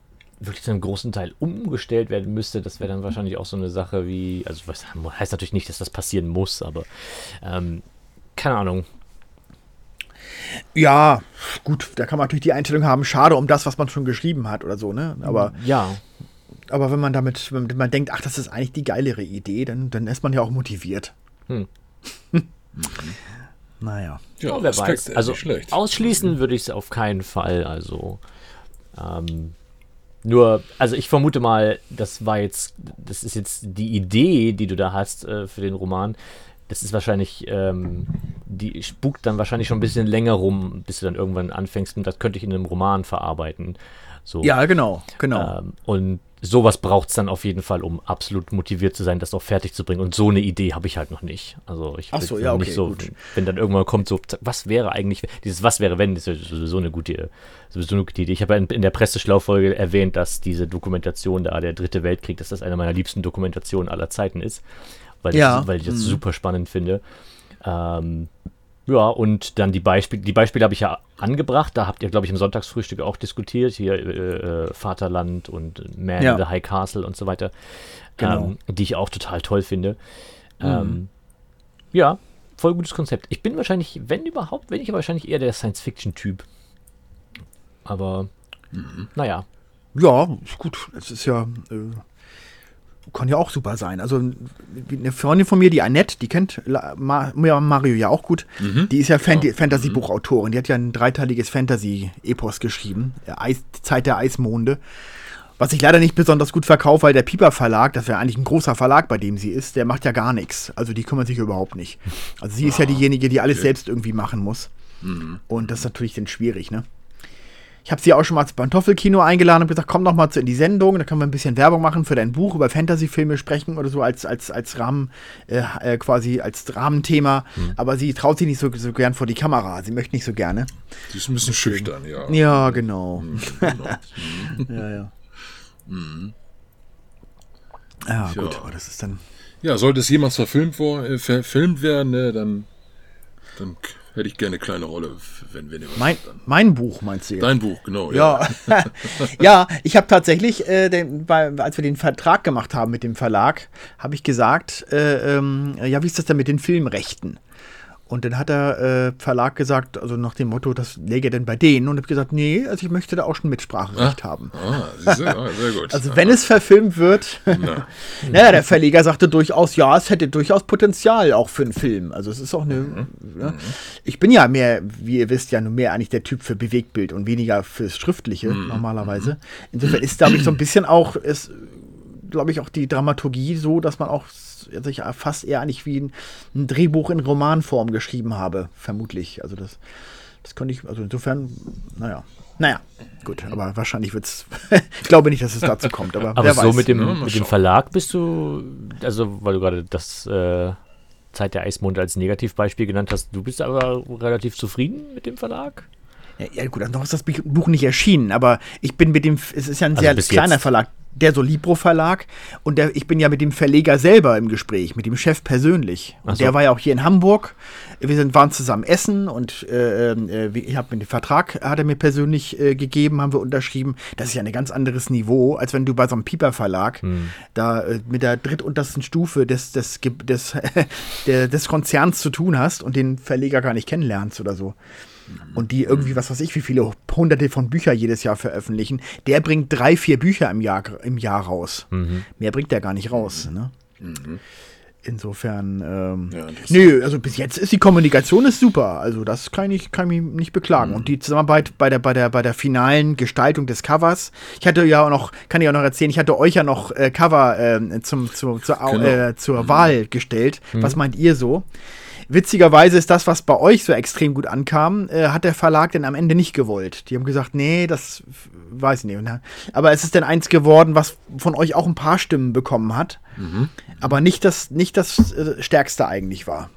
wirklich zu einem großen Teil umgestellt werden müsste, das wäre dann wahrscheinlich auch so eine Sache wie, also was heißt natürlich nicht, dass das passieren muss, aber ähm, keine Ahnung. Ja, gut, da kann man natürlich die Einstellung haben, schade um das, was man schon geschrieben hat oder so, ne? Aber ja. Aber wenn man damit, wenn man denkt, ach, das ist eigentlich die geilere Idee, dann, dann ist man ja auch motiviert. Hm. naja. Ja, oh, wer weiß. Also ausschließen würde ich es auf keinen Fall. Also ähm, nur, also ich vermute mal, das war jetzt, das ist jetzt die Idee, die du da hast äh, für den Roman. Das ist wahrscheinlich, ähm, die spukt dann wahrscheinlich schon ein bisschen länger rum, bis du dann irgendwann anfängst und das könnte ich in einem Roman verarbeiten. So. Ja, genau, genau. Ähm, und sowas braucht es dann auf jeden Fall, um absolut motiviert zu sein, das auch fertig zu bringen. Und so eine Idee habe ich halt noch nicht. Also ich Ach so, ja, okay, nicht so, gut. wenn dann irgendwann kommt, so, was wäre eigentlich, dieses Was wäre wenn, ist sowieso eine gute, sowieso eine gute Idee. Ich habe ja in, in der Presseschlaufolge erwähnt, dass diese Dokumentation da, der Dritte Weltkrieg, dass das eine meiner liebsten Dokumentationen aller Zeiten ist, weil, ja. ich, weil ich das mhm. super spannend finde. Ähm, ja, und dann die Beispiele, die Beispiele habe ich ja angebracht, da habt ihr, glaube ich, im Sonntagsfrühstück auch diskutiert, hier äh, äh Vaterland und Man ja. in the High Castle und so weiter, genau. ähm, die ich auch total toll finde. Mhm. Ähm, ja, voll gutes Konzept. Ich bin wahrscheinlich, wenn überhaupt, bin ich wahrscheinlich eher der Science-Fiction-Typ. Aber, mhm. naja. Ja, gut, es ist ja äh, kann ja auch super sein. Also eine Freundin von mir, die Annette, die kennt Mario ja auch gut. Mhm. Die ist ja Fan ja. Fantasy-Buchautorin. Die hat ja ein dreiteiliges Fantasy-Epos geschrieben. Eis, Zeit der Eismonde. Was ich leider nicht besonders gut verkaufe, weil der Piper Verlag, das wäre eigentlich ein großer Verlag, bei dem sie ist, der macht ja gar nichts. Also die kümmert sich überhaupt nicht. Also sie ist ja ah, diejenige, die alles okay. selbst irgendwie machen muss. Mhm. Und das ist natürlich dann schwierig, ne? Ich habe sie auch schon mal ins Pantoffelkino eingeladen und gesagt, komm doch mal in die Sendung, da können wir ein bisschen Werbung machen für dein Buch, über Fantasyfilme sprechen oder so als, als, als Rahmen, äh, äh, quasi als Rahmenthema. Mhm. Aber sie traut sich nicht so, so gern vor die Kamera. Sie möchte nicht so gerne. Sie ist ein bisschen schüchtern, ja. Ja, genau. Mhm, genau. ja, ja. Mhm. Ja, gut, aber das ist dann. Ja, sollte es jemals verfilmt, vor, äh, verfilmt werden, ne, dann, dann hätte ich gerne eine kleine Rolle, wenn wir mein, mein Buch meinst du jetzt? Dein Buch, genau. Ja, ja, ja ich habe tatsächlich, äh, den, bei, als wir den Vertrag gemacht haben mit dem Verlag, habe ich gesagt, äh, ähm, ja, wie ist das denn mit den Filmrechten? Und dann hat der äh, Verlag gesagt, also nach dem Motto, das läge denn bei denen. Und ich habe gesagt, nee, also ich möchte da auch schon Mitspracherecht ah, haben. Ah, sehr, ah, sehr gut. also wenn es verfilmt wird. Na. naja, der Verleger sagte durchaus, ja, es hätte durchaus Potenzial auch für einen Film. Also es ist auch eine. Mhm. Ja. Ich bin ja mehr, wie ihr wisst, ja nur mehr eigentlich der Typ für Bewegtbild und weniger fürs Schriftliche mhm. normalerweise. Insofern ist, glaube ich, so ein bisschen auch, ist, glaube ich, auch die Dramaturgie so, dass man auch also ich fast eher eigentlich wie ein, ein, Drehbuch in Romanform geschrieben habe, vermutlich. Also das, das konnte ich, also insofern, naja. Naja, gut, aber wahrscheinlich wird es, ich glaube nicht, dass es dazu kommt, aber, aber so weiß. mit dem, ja, mit dem Verlag bist du, also weil du gerade das äh, Zeit der Eismond als Negativbeispiel genannt hast, du bist aber relativ zufrieden mit dem Verlag? Ja, ja gut, noch ist das Buch nicht erschienen, aber ich bin mit dem, es ist ja ein Also sehr kleiner jetzt. Verlag, der Solibro Verlag und der, ich bin ja mit dem Verleger selber im Gespräch, mit dem Chef persönlich. Und so. der war ja auch hier in Hamburg. Wir sind, waren zusammen essen und äh, äh, ich habe mir den Vertrag, hat er mir persönlich äh, gegeben, haben wir unterschrieben. Das ist ja ein ganz anderes Niveau, als wenn du bei so einem Pieper Verlag da äh, mit der drittuntersten Stufe des, des, des, des Konzerns zu tun hast und den Verleger gar nicht kennenlernst oder so. Und die irgendwie, was weiß ich, wie viele hunderte von Büchern jedes Jahr veröffentlichen. Der bringt drei, vier Bücher im Jahr, im Jahr raus. Mehr bringt der gar nicht raus. Ne? Insofern, ähm, Ja, nö, also bis jetzt ist die Kommunikation ist super. Also das kann ich, kann ich mich nicht beklagen. Und die Zusammenarbeit bei der, bei der, bei der finalen Gestaltung des Covers. Ich hatte ja auch noch, kann ich auch noch erzählen, ich hatte euch ja noch äh, Cover ähm, zum, zu, Au- Genau. äh, zur Wahl gestellt. Was meint ihr so? Witzigerweise ist das, was bei euch so extrem gut ankam, äh, hat der Verlag dann am Ende nicht gewollt. Die haben gesagt, nee, das weiß ich nicht. Dann- Aber es ist dann eins geworden, was von euch auch ein paar Stimmen bekommen hat. Aber nicht das, nicht das äh, Stärkste eigentlich war.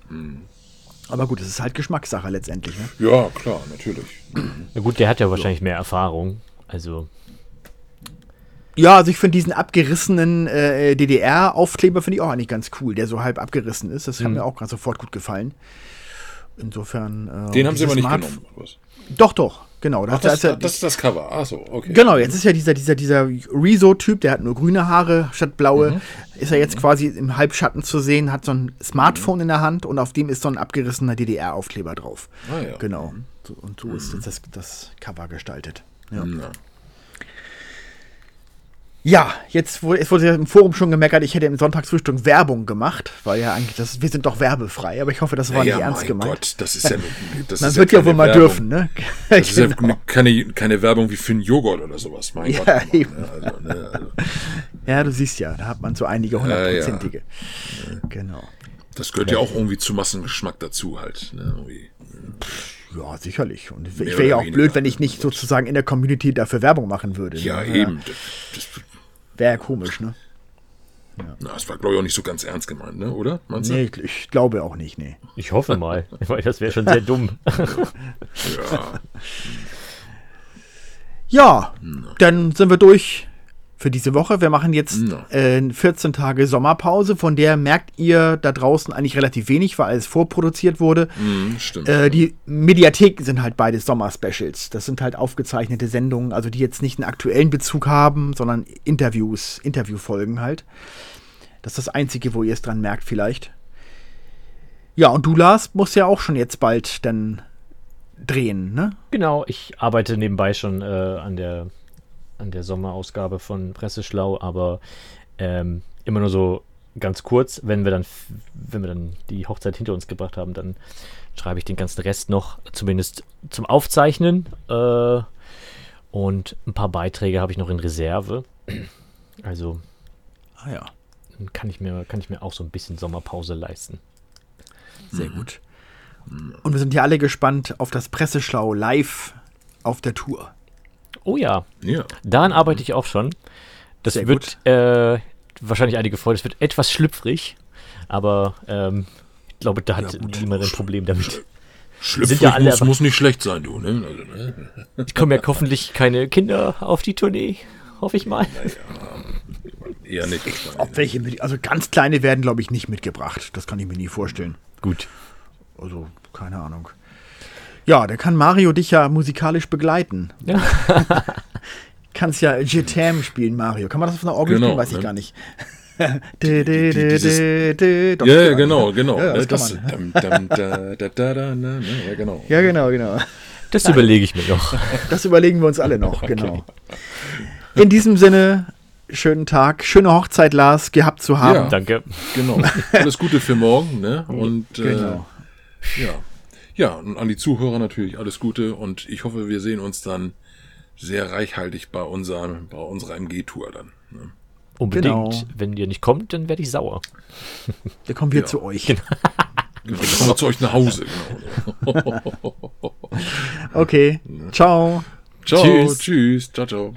Aber gut, es ist halt Geschmackssache letztendlich. Ne? Ja, klar, natürlich. Na gut, der hat ja wahrscheinlich mehr Erfahrung. Also, Ja, also ich finde diesen abgerissenen äh, DDR-Aufkleber finde ich auch eigentlich ganz cool, der so halb abgerissen ist. Das hat mir auch gerade sofort gut gefallen. Insofern. Äh, Den haben sie aber nicht Smart- genommen. oder Was? Doch, doch, genau. Ach, da das, ist ja- das ist das Cover. Ach so, okay. Genau, jetzt ist ja dieser, dieser, dieser Rezo-Typ, der hat nur grüne Haare statt blaue, Mhm. ist er jetzt quasi im Halbschatten zu sehen, hat so ein Smartphone in der Hand und auf dem ist so ein abgerissener DDR-Aufkleber drauf. Ah, ja. Mhm. Genau. So, und so ist jetzt das, das Cover gestaltet. Ja. Ja, jetzt wurde, es wurde ja im Forum schon gemeckert, ich hätte im Sonntagsfrühstück Werbung gemacht, weil ja eigentlich das, wir sind doch werbefrei, aber ich hoffe, das war ja, nicht ernst mein gemeint. Gott, das ist ja, das Man ist wird ja, wohl mal Werbung. dürfen, ne? Das ist ja Genau. keine, keine Werbung wie für einen Joghurt oder sowas. Mein Ja, Gott. Mann, eben. ne, also, ne, also, ja, du siehst ja, da hat man so einige ja. hundertprozentige. Genau. das gehört ja auch irgendwie zu Massengeschmack dazu halt. Ne, irgendwie. Ja, sicherlich. Und ich wäre ja auch blöd, weniger. wenn ich nicht sozusagen in der Community dafür Werbung machen würde. Ja, ne? eben. Das, das, Wäre ja komisch, ne? na, das war, glaube ich, auch nicht so ganz ernst gemeint, ne? oder? Meinst du? Nee, ich, ich glaube auch nicht, nee. ich hoffe mal, weil das wäre schon sehr dumm. Ja. Ja, dann sind wir durch für diese Woche. Wir machen jetzt Ja. äh, 14 Tage Sommerpause, von der merkt ihr da draußen eigentlich relativ wenig, weil alles vorproduziert wurde. Hm, stimmt. Äh, die Mediatheken sind halt beides Sommer-Specials. Das sind halt aufgezeichnete Sendungen, also die jetzt nicht einen aktuellen Bezug haben, sondern Interviews, Interviewfolgen halt. Das ist das Einzige, wo ihr es dran merkt vielleicht. Ja, und du, Lars, musst ja auch schon jetzt bald dann drehen, ne? Genau, ich arbeite nebenbei schon äh, an der an der Sommerausgabe von Presseschlau, aber ähm, immer nur so ganz kurz, wenn wir dann wenn wir dann die Hochzeit hinter uns gebracht haben, dann schreibe ich den ganzen Rest noch zumindest zum Aufzeichnen äh, und ein paar Beiträge habe ich noch in Reserve. Also Ah ja, dann kann ich mir kann ich mir auch so ein bisschen Sommerpause leisten. sehr gut. Und wir sind ja alle gespannt auf das Presseschlau live auf der Tour. Oh ja, ja. Daran arbeite ich auch schon. Das Sehr wird äh, wahrscheinlich einige freuen. Das wird etwas schlüpfrig, aber ähm, ich glaube, da hat gut. niemand ein Problem damit. Schlüpfrig ja alle muss, muss nicht schlecht sein, du. Ne? Also, ne? Es kommen ja hoffentlich keine Kinder auf die Tournee, hoffe ich mal. Eher nicht. Ob welche, mit, also ganz kleine werden, glaube ich, nicht mitgebracht. Das kann ich mir nie vorstellen. Gut. Also, keine Ahnung. Ja, da kann Mario dich ja musikalisch begleiten. Ja. Kannst ja Jetam spielen, Mario. Kann man das auf einer Orgel Genau, spielen? Weiß ich ne? gar nicht. Dä, dä, dä, dieses- Ja, ja, genau, genau. Ja, ne? das kann man. Ja, genau. Ja, genau, genau. Das überlege ich mir noch. Das überlegen wir uns alle noch, genau. In diesem Sinne, schönen Tag, schöne Hochzeit, Lars, gehabt zu haben. Ja. Danke. Genau. Alles Gute für morgen, ne? Und Genau. äh, ja. Ja, und an die Zuhörer natürlich alles Gute und ich hoffe, wir sehen uns dann sehr reichhaltig bei unserem, bei unserer MG-Tour dann. Ne? Unbedingt. Genau. Wenn ihr nicht kommt, dann werde ich sauer. Da kommen wir Ja. zu euch. Genau, dann kommen wir zu euch nach Hause, genau. Okay, ciao. Ciao, Tschüss. tschüss, ciao, ciao.